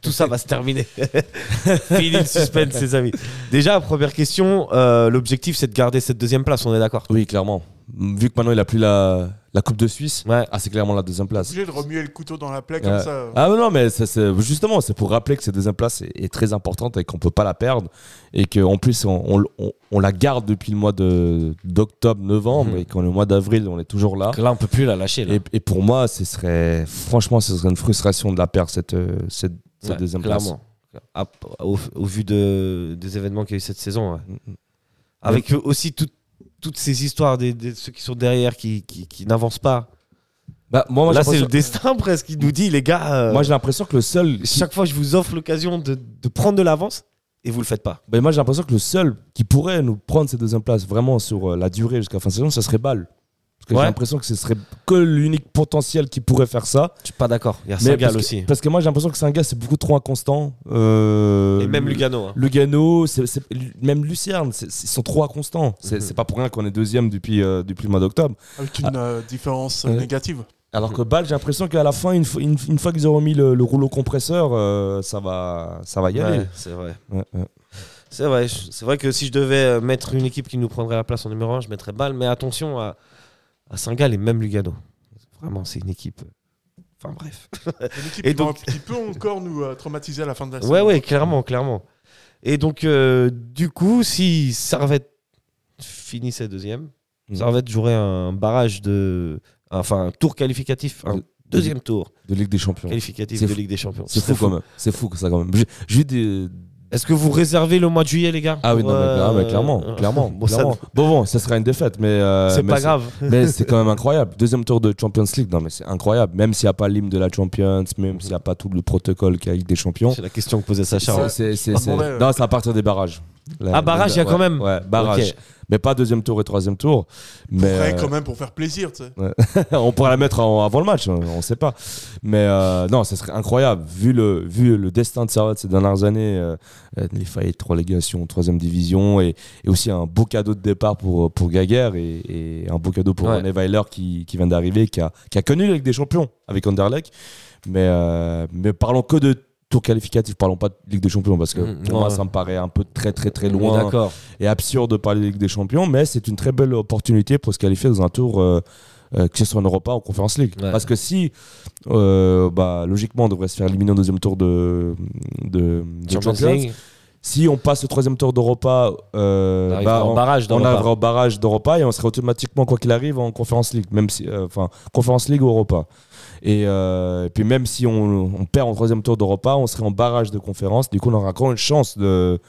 tout ça va se terminer. Fini le suspense, les amis. Déjà, première question, euh, l'objectif c'est de garder cette deuxième place, on est d'accord? Oui, clairement. Vu que maintenant il a plus la, la Coupe de Suisse, Ouais. ah, c'est clairement la deuxième place. obligé de remuer le couteau dans la plaie comme ça. Ah mais non, mais ça, c'est- justement, c'est pour rappeler que cette deuxième place est, est très importante et qu'on peut pas la perdre. Et qu'en plus, on, on- on- on la garde depuis le mois de- d'octobre, novembre, Mhm. et qu'en le mois d'avril, on est toujours là. Là, on peut plus la lâcher. Là. Et, et pour moi, ce serait, franchement, ce serait une frustration de la perdre, cette, cette, cette Ouais, deuxième place. clairement. À- au, au vu de, des événements qu'il y a eu cette saison. ouais. Mhm. Avec aussi tout- toutes ces histoires des, des- ceux qui sont derrière qui, qui, qui n'avancent pas. Bah, moi, moi, Là, c'est le destin presque qui nous dit, les gars, euh, moi, j'ai l'impression que le seul. qui- chaque fois je vous offre l'occasion de, de prendre de l'avance et vous le faites pas. bah, moi, j'ai l'impression que le seul qui pourrait nous prendre cette deuxième place vraiment sur euh, la durée jusqu'à la fin de saison, ça serait Bâle. Parce que Ouais. j'ai l'impression que ce serait que l'unique potentiel qui pourrait faire ça. Je suis pas d'accord. Il y a Sagal parce que- aussi. Parce que moi j'ai l'impression que c'est un gars, c'est beaucoup trop inconstant. Euh, Et même Lugano. hein. Lugano, c'est- c'est- même Lucerne, c'est- ils sont trop inconstants. C'est Mhm. c'est pas pour rien qu'on est deuxième depuis, euh, depuis le mois d'octobre. Avec une euh, différence euh, Ouais. négative. Alors que Bâle, j'ai l'impression qu'à la fin, une, fois- une- une fois qu'ils auront mis le, le rouleau compresseur, euh, ça, va, ça va y aller. Ouais, c'est vrai. Ouais, ouais. C'est vrai. C'est vrai que si je devais mettre une équipe qui nous prendrait la place en numéro 1, je mettrais Bâle. Mais attention à, à Saint-Gall et même Lugano. Vraiment, c'est une équipe. Enfin bref. Une équipe Et donc- qui peut encore nous euh, traumatiser à la fin de la saison. Ouais, ouais, clairement, clairement. Et donc, euh, du coup, si Servette finissait deuxième, Mhm. Servette jouerait un barrage de. Enfin, un tour qualificatif, un De- deuxième tour De Ligue des Champions. qualificatif C'est de fou. Ligue des Champions. C'est Ce fou serait quand même. C'est fou que ça quand même. J'ai- vu des, Est-ce que vous réservez le mois de juillet, les gars Ah oui, non, mais, euh, ah, mais clairement, euh, clairement. bon, ça- clairement. Bon, bon, ça sera une défaite, mais. euh, c'est pas grave. Mais c'est quand même incroyable. Deuxième tour de Champions League, non, mais c'est incroyable. Même s'il n'y a pas l'hymne de la Champions, même s'il n'y a pas tout le protocole qu'il y a avec des champions. C'est la question que posait Sacha. C'est, c'est, euh, Non, c'est à partir des barrages. La- Ah, barrage, il y a ouais, quand même Ouais, barrage. Mais pas deuxième tour et troisième tour. Mais euh, quand même, pour faire plaisir, tu sais. on pourrait la mettre en- avant le match, on ne sait pas. Mais euh, non, ça serait incroyable. Vu le, vu le destin de Servette ces dernières années, euh, euh, les faillites de relégation, troisième division, et, et aussi un beau cadeau de départ pour, pour Gaguerre et, et un beau cadeau pour Ouais. René Weiler qui, qui vient d'arriver, qui a, qui a connu la Ligue des Champions avec Anderlecht. Mais, euh, mais parlons que de tour qualificatif, parlons pas de Ligue des Champions, parce que Mhm. pour moi, ça me paraît un peu très très très loin et absurde de parler de Ligue des Champions, mais c'est une très belle opportunité pour se qualifier dans un tour, euh, euh, que ce soit en Europa ou en Conférence League. Ouais. Parce que si, euh, bah, logiquement, on devrait se faire éliminer au deuxième tour de, de, de Champions. League, Si on passe au troisième tour d'Europa, euh, on bah, on, barrage on d'Europa. arrivera au barrage d'Europa et on serait automatiquement, quoi qu'il arrive, en Conférence League, même si, euh, enfin, Conférence League ou Europa. Et, euh, puis même si on, on perd en troisième tour d'Europa, on serait en barrage de conférence. Du coup, on aura encore une chance de,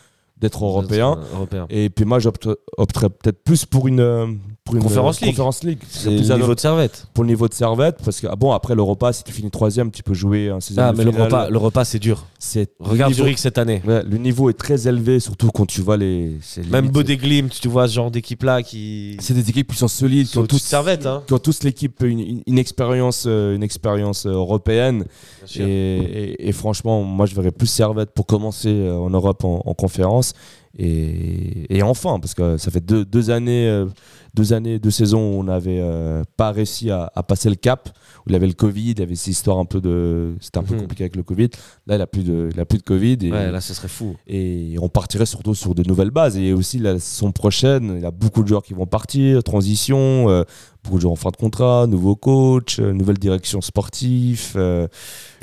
d'être européen. Euh, européen. Et puis moi, j'opte- opterais peut-être plus pour une, euh, pour une Conférence euh, League. Conférence League. C'est Plus le à- niveau de servette. pour le niveau de servette, parce que ah bon, après l'Europa, si tu finis troisième, tu peux jouer un 16 Ah, mais le repas, le repas c'est dur. C'est Regarde le niveau- Zurich cette année. Ouais, le niveau est très élevé, surtout quand tu vois les. Même limite- Bodé Glimt, tu vois ce genre d'équipe-là qui. C'est des équipes qui sont solides, qui ont tous servette, hein. qui ont tous l'équipe une, une- une expérience, euh, une expérience euh, européenne. Et, sûr. et- et franchement, moi, je verrais plus Servette pour commencer euh, en Europe en, en conférence. Et, et enfin, parce que ça fait deux, deux années, euh, deux années, deux saisons où on n'avait euh, pas réussi à, à passer le cap. Où il y avait le Covid, il y avait cette histoire un peu de, c'était un peu Mhm. compliqué avec le Covid. Là, il a plus de, il a plus de Covid. Et, Ouais, là ce serait fou. et on partirait surtout sur de nouvelles bases. Et aussi, la saison prochaine, il y a beaucoup de joueurs qui vont partir, transition, euh, beaucoup de joueurs en fin de contrat, nouveau coach, euh, nouvelle direction sportive. euh,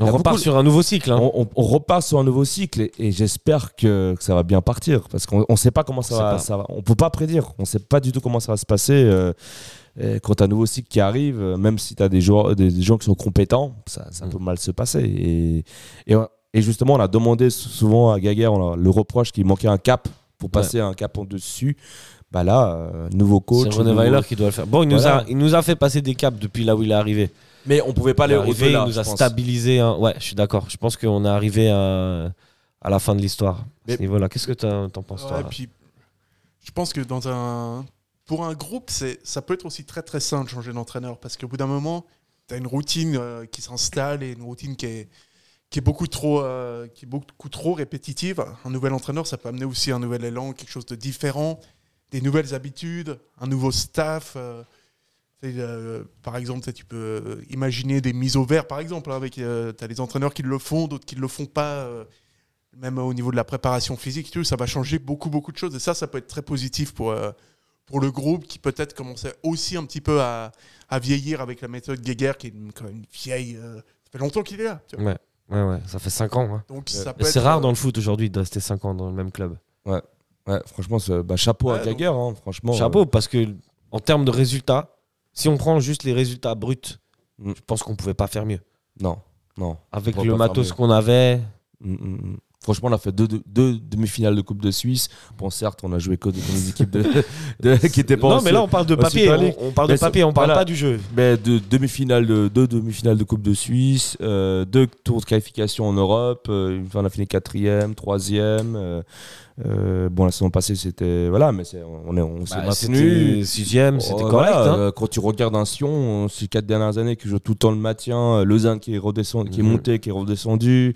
On repart beaucoup- sur un nouveau cycle. hein. on, on- on repart sur un nouveau cycle et, et j'espère que, que ça va bien partir parce qu'on ne sait pas comment ça va, pas. ça va- On peut pas prédire. On sait pas du tout comment ça va se passer. euh, quand tu as un nouveau cycle qui arrive, même si tu as des, joueurs, des, des gens qui sont compétents, ça, ça Mm. peut mal se passer. Et, et, et justement, on a demandé sou- souvent à Gaguerre on a le reproche qu'il manquait un cap pour passer un cap en dessus. Bah là, euh, nouveau coach. C'est René nouveau- Weiler qui doit le faire. Bon, il nous, Voilà. a, il nous a fait passer des caps depuis là où il est arrivé. Mais on pouvait pas aller au-delà. il nous a stabilisé. hein. Ouais, je suis d'accord. Je pense qu'on est arrivé à, à la fin de l'histoire. À ce niveau-là. Qu'est-ce que t'en penses, toi Ouais, puis, je pense que dans un, pour un groupe, c'est, ça peut être aussi très très simple de changer d'entraîneur parce qu'au bout d'un moment, tu as une routine euh, qui s'installe et une routine qui est, qui est beaucoup trop, euh, qui est beaucoup trop répétitive. Un nouvel entraîneur, ça peut amener aussi un nouvel élan, quelque chose de différent, des nouvelles habitudes, un nouveau staff. euh, tu sais, euh, par exemple, tu sais, tu peux euh, imaginer des mises au vert, par exemple, hein, avec tu as des entraîneurs qui le font, d'autres qui ne le font pas. euh, même au niveau de la préparation physique, tout, ça va changer beaucoup, beaucoup de choses. Et ça, ça peut être très positif pour, euh, pour le groupe qui peut-être commençait aussi un petit peu à, à vieillir avec la méthode Geiger, qui est une, quand même une vieille. euh, ça fait longtemps qu'il est là. tu vois. Ouais, ouais, ouais. Ça fait 5 ans. hein. Donc Ouais. C'est rare euh, dans le foot aujourd'hui de rester 5 ans dans le même club. Ouais, franchement, c'est- bah, chapeau à Ouais, Gaguerre. hein, franchement, Chapeau, parce que en termes de résultats, si on prend juste les résultats bruts, Mm. je pense qu'on pouvait pas faire mieux. euh, non, non. Avec le matos qu'on avait, Mm, mm. Franchement, on a fait deux, deux, deux demi-finales de Coupe de Suisse. Bon, certes, on a joué que des équipes de, de- qui étaient pas non, mais là on parle de papier. On, parle de Mais papier, on parle voilà. pas du jeu. Mais de demi-finales de deux demi-finales de Coupe de Suisse, euh, deux tours de qualification en Europe. euh, on a fini quatrième, troisième. Euh, bon, la saison passée, c'était voilà, mais c'est- on est, on s'est Bah, maintenu. sixième, c'était correct. voilà, hein. quand tu regardes un Sion, ces quatre dernières années qui joue tout le temps le maintien, euh, Lausanne qui est redescendu, qui est Mhm. monté, qui est redescendu,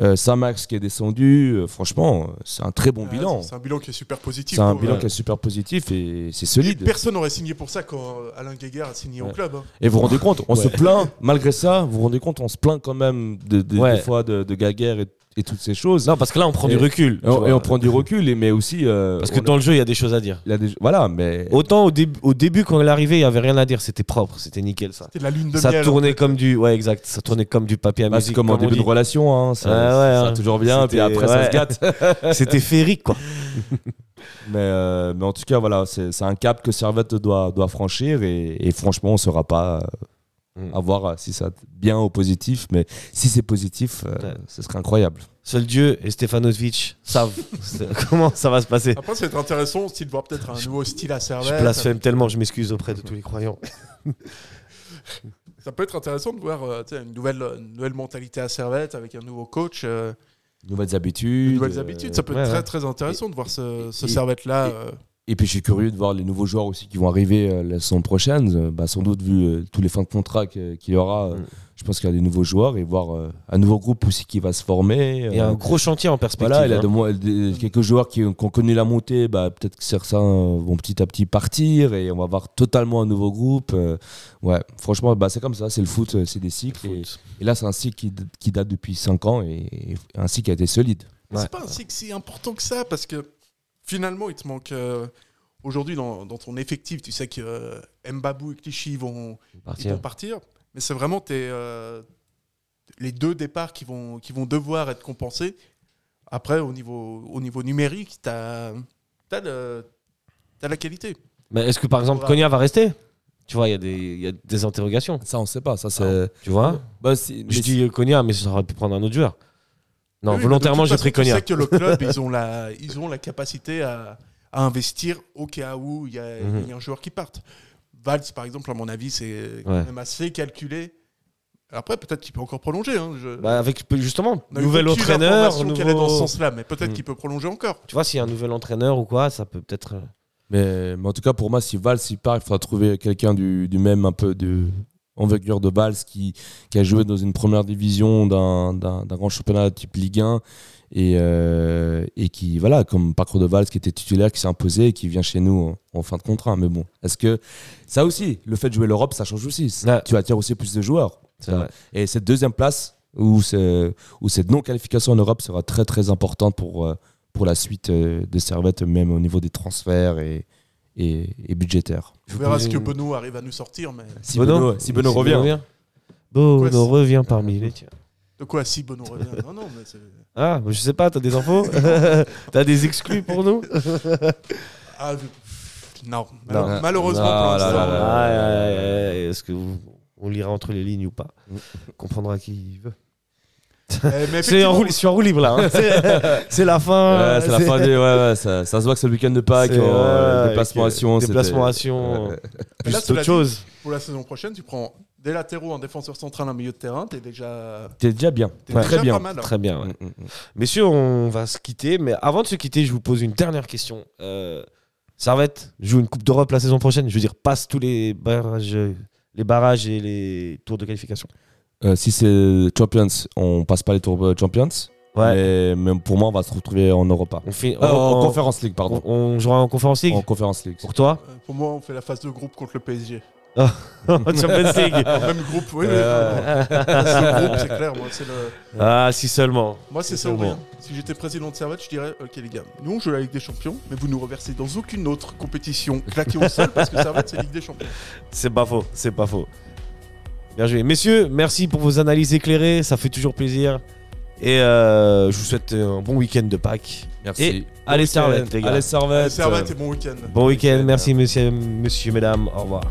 euh, Saint-Max qui est descendu. euh, franchement, c'est un très bon ouais, bilan. C'est un bilan qui est super positif. C'est un bilan qui est super positif et c'est et solide. Personne n'aurait signé pour ça quand Alain Geiger a signé au Ouais. club. hein. Et vous vous rendez compte, on se plaint, malgré ça, vous vous rendez compte, on se plaint quand même de, de- Ouais. des fois de, de Gaguerre et, et toutes ces choses. Non, parce que là on prend Et- du recul. et, on, vois. et on prend du recul, et, mais aussi. euh, Parce que dans le jeu, il y a des choses à dire. il y a des- voilà, mais. Autant au, début au début, quand il est arrivé, il n'y avait rien à dire. C'était propre, c'était nickel ça. C'était de la lune de Ça miel. tournait en fait. comme du. Ouais, exact. Ça tournait comme du papier à bah, musique. c'est comme en début dit. de relation, hein, ça, ouais, ça hein. toujours bien, puis C'était- après ça se gâte. C'était féerique quoi. Mais, euh, mais en tout cas, voilà, c'est c'est un cap que Servette doit, doit franchir et, et franchement, on ne saura pas euh, Mm. à voir euh, si ça bien ou positif. Mais si c'est positif, euh, Ouais. ce serait incroyable. Seul Dieu et Stefanovic savent comment ça va se passer. Après, c'est intéressant aussi de voir peut-être un nouveau style à Je Servette. blasphème tellement, je m'excuse auprès de tous les croyants. Ça peut être intéressant de voir euh, une, nouvelle, une nouvelle mentalité à Servette avec un nouveau coach. euh, Nouvelles habitudes. de nouvelles euh, habitudes. Ça peut ouais, être très ouais. très intéressant de voir ce, ce et- Servette-là. Et- Et puis je suis curieux de voir les nouveaux joueurs aussi qui vont arriver euh, la saison prochaine. Euh, bah, sans doute vu euh, tous les fins de contrat qu'il y aura, Mm. je pense qu'il y a des nouveaux joueurs et voir euh, un nouveau groupe aussi qui va se former. Il y a euh, un gros chantier en perspective. Voilà, il y a hein. de quelques joueurs qui, qui ont connu la montée, bah, peut-être que certains vont petit à petit partir et on va avoir totalement un nouveau groupe. euh, ouais, franchement, bah, c'est comme ça, c'est le foot, c'est des cycles. Et, et là, c'est un cycle qui, qui date depuis 5 ans et, et un cycle qui a été solide. Mais Ouais. C'est pas un cycle si important que ça parce que finalement, il te manque. euh, Aujourd'hui, dans, dans ton effectif, tu sais que euh, Mbabou et Clichy vont, ils Partir. vont partir. Mais c'est vraiment tes, euh, les deux départs qui vont, qui vont devoir être compensés. Après, au niveau, au niveau numérique, tu as, la qualité. Mais est-ce que par exemple Ouais. Konya va rester? Tu vois, il y, a des- il y a des interrogations. Ça, on sait pas. Ça, c'est. Tu vois? Bah, si- Je dis Konya, mais ça aurait pu prendre un autre joueur. Non, Oui, volontairement, j'ai pris Cognac. sais que le club, ils ont la, ils ont la capacité à, à investir au cas où il y, a Mhm. il y a un joueur qui parte. Valls, par exemple, à mon avis, c'est quand Ouais. même assez calculé. Après, peut-être qu'il peut encore prolonger. hein, je- Bah, avec justement, nouvel entraîneur, information qui allait dans ce nouveau... sens-là, mais peut-être Mhm. qu'il peut prolonger encore. Tu vois, s'il y a un nouvel entraîneur ou quoi, ça peut peut-être. euh, Mais, mais en tout cas, pour moi, si Valls il part, il faudra trouver quelqu'un du, du même un peu de envergure de Valls qui, qui a joué dans une première division d'un grand championnat type Ligue 1 et, euh, et qui, voilà, comme parcours de Valls qui était titulaire, qui s'est imposé et qui vient chez nous en, en fin de contrat. Mais bon, est-ce que ça aussi, le fait de jouer l'Europe, ça change aussi. Ouais. Tu attires aussi plus de joueurs. Vrai. Et cette deuxième place, où cette non-qualification en Europe sera très très importante pour, euh, pour la suite euh, des servettes, même au niveau des transferts et, et, et budgétaires. On verra ce que Benoît arrive à nous sortir. Mais... Si Bono Benoît, si Benoît revient. Bono Quoi, c'est- revient parmi les tiens. De quoi si Benoît revient Non, non, mais c'est. Ah, je sais pas, t'as des infos T'as des exclus pour nous Ah, je- Non, Non. Mal- malheureusement Non, pour l'instant. Ah, Est-ce que vous- on lira entre les lignes ou pas? On comprendra qui veut. Eh, C'est en effectivement, roue, je suis en roue libre là. hein. C'est- la fin. Ouais, c'est la fin des. Ouais, ouais, ça, ça se voit que c'est le week-end de Pâques. Euh, déplacement à Sion. Déplacement à Sion. Ouais. Plus d'autres choses. Pour la saison prochaine, tu prends des latéraux, un défenseur central, un milieu de terrain. T'es déjà. T'es déjà bien. T'es Ouais. déjà Très bien. pas mal. hein. Très bien. ouais. Mm, mm, mm. Messieurs, on va se quitter, mais avant de se quitter, je vous pose une dernière question. Euh, Servette joue une Coupe d'Europe la saison prochaine. Je veux dire, passe tous les barrages, les barrages et les tours de qualification. Euh, si c'est Champions, on passe pas les tours euh, Champions. Ouais. Mais, mais pour moi, on va se retrouver en Europa. On fait Euh, en on- Conférence League, pardon. on, on jouera en Conférence League En Conférence League. pour toi Euh, Pour moi, on fait la phase de groupe contre le PSG. Champions League. Même groupe, oui. Euh, vraiment. Ce groupe, c'est clair. Moi, c'est le. Ah, si seulement. Moi, c'est ça ou rien. Si j'étais président de Servette, je dirais Ok, les gars, nous, on joue la Ligue des Champions, mais vous nous reversez dans aucune autre compétition claquée au sol parce que Servette, c'est Ligue des Champions. C'est pas faux, c'est pas faux. Bien joué. Messieurs, merci pour vos analyses éclairées, ça fait toujours plaisir. Et euh, je vous souhaite un bon week-end de Pâques. Merci. Et allez, Bon Servette, week-end. les gars. Allez, Servette. Servette et bon week-end. Bon week-end, merci messieurs, monsieur, mesdames, au revoir.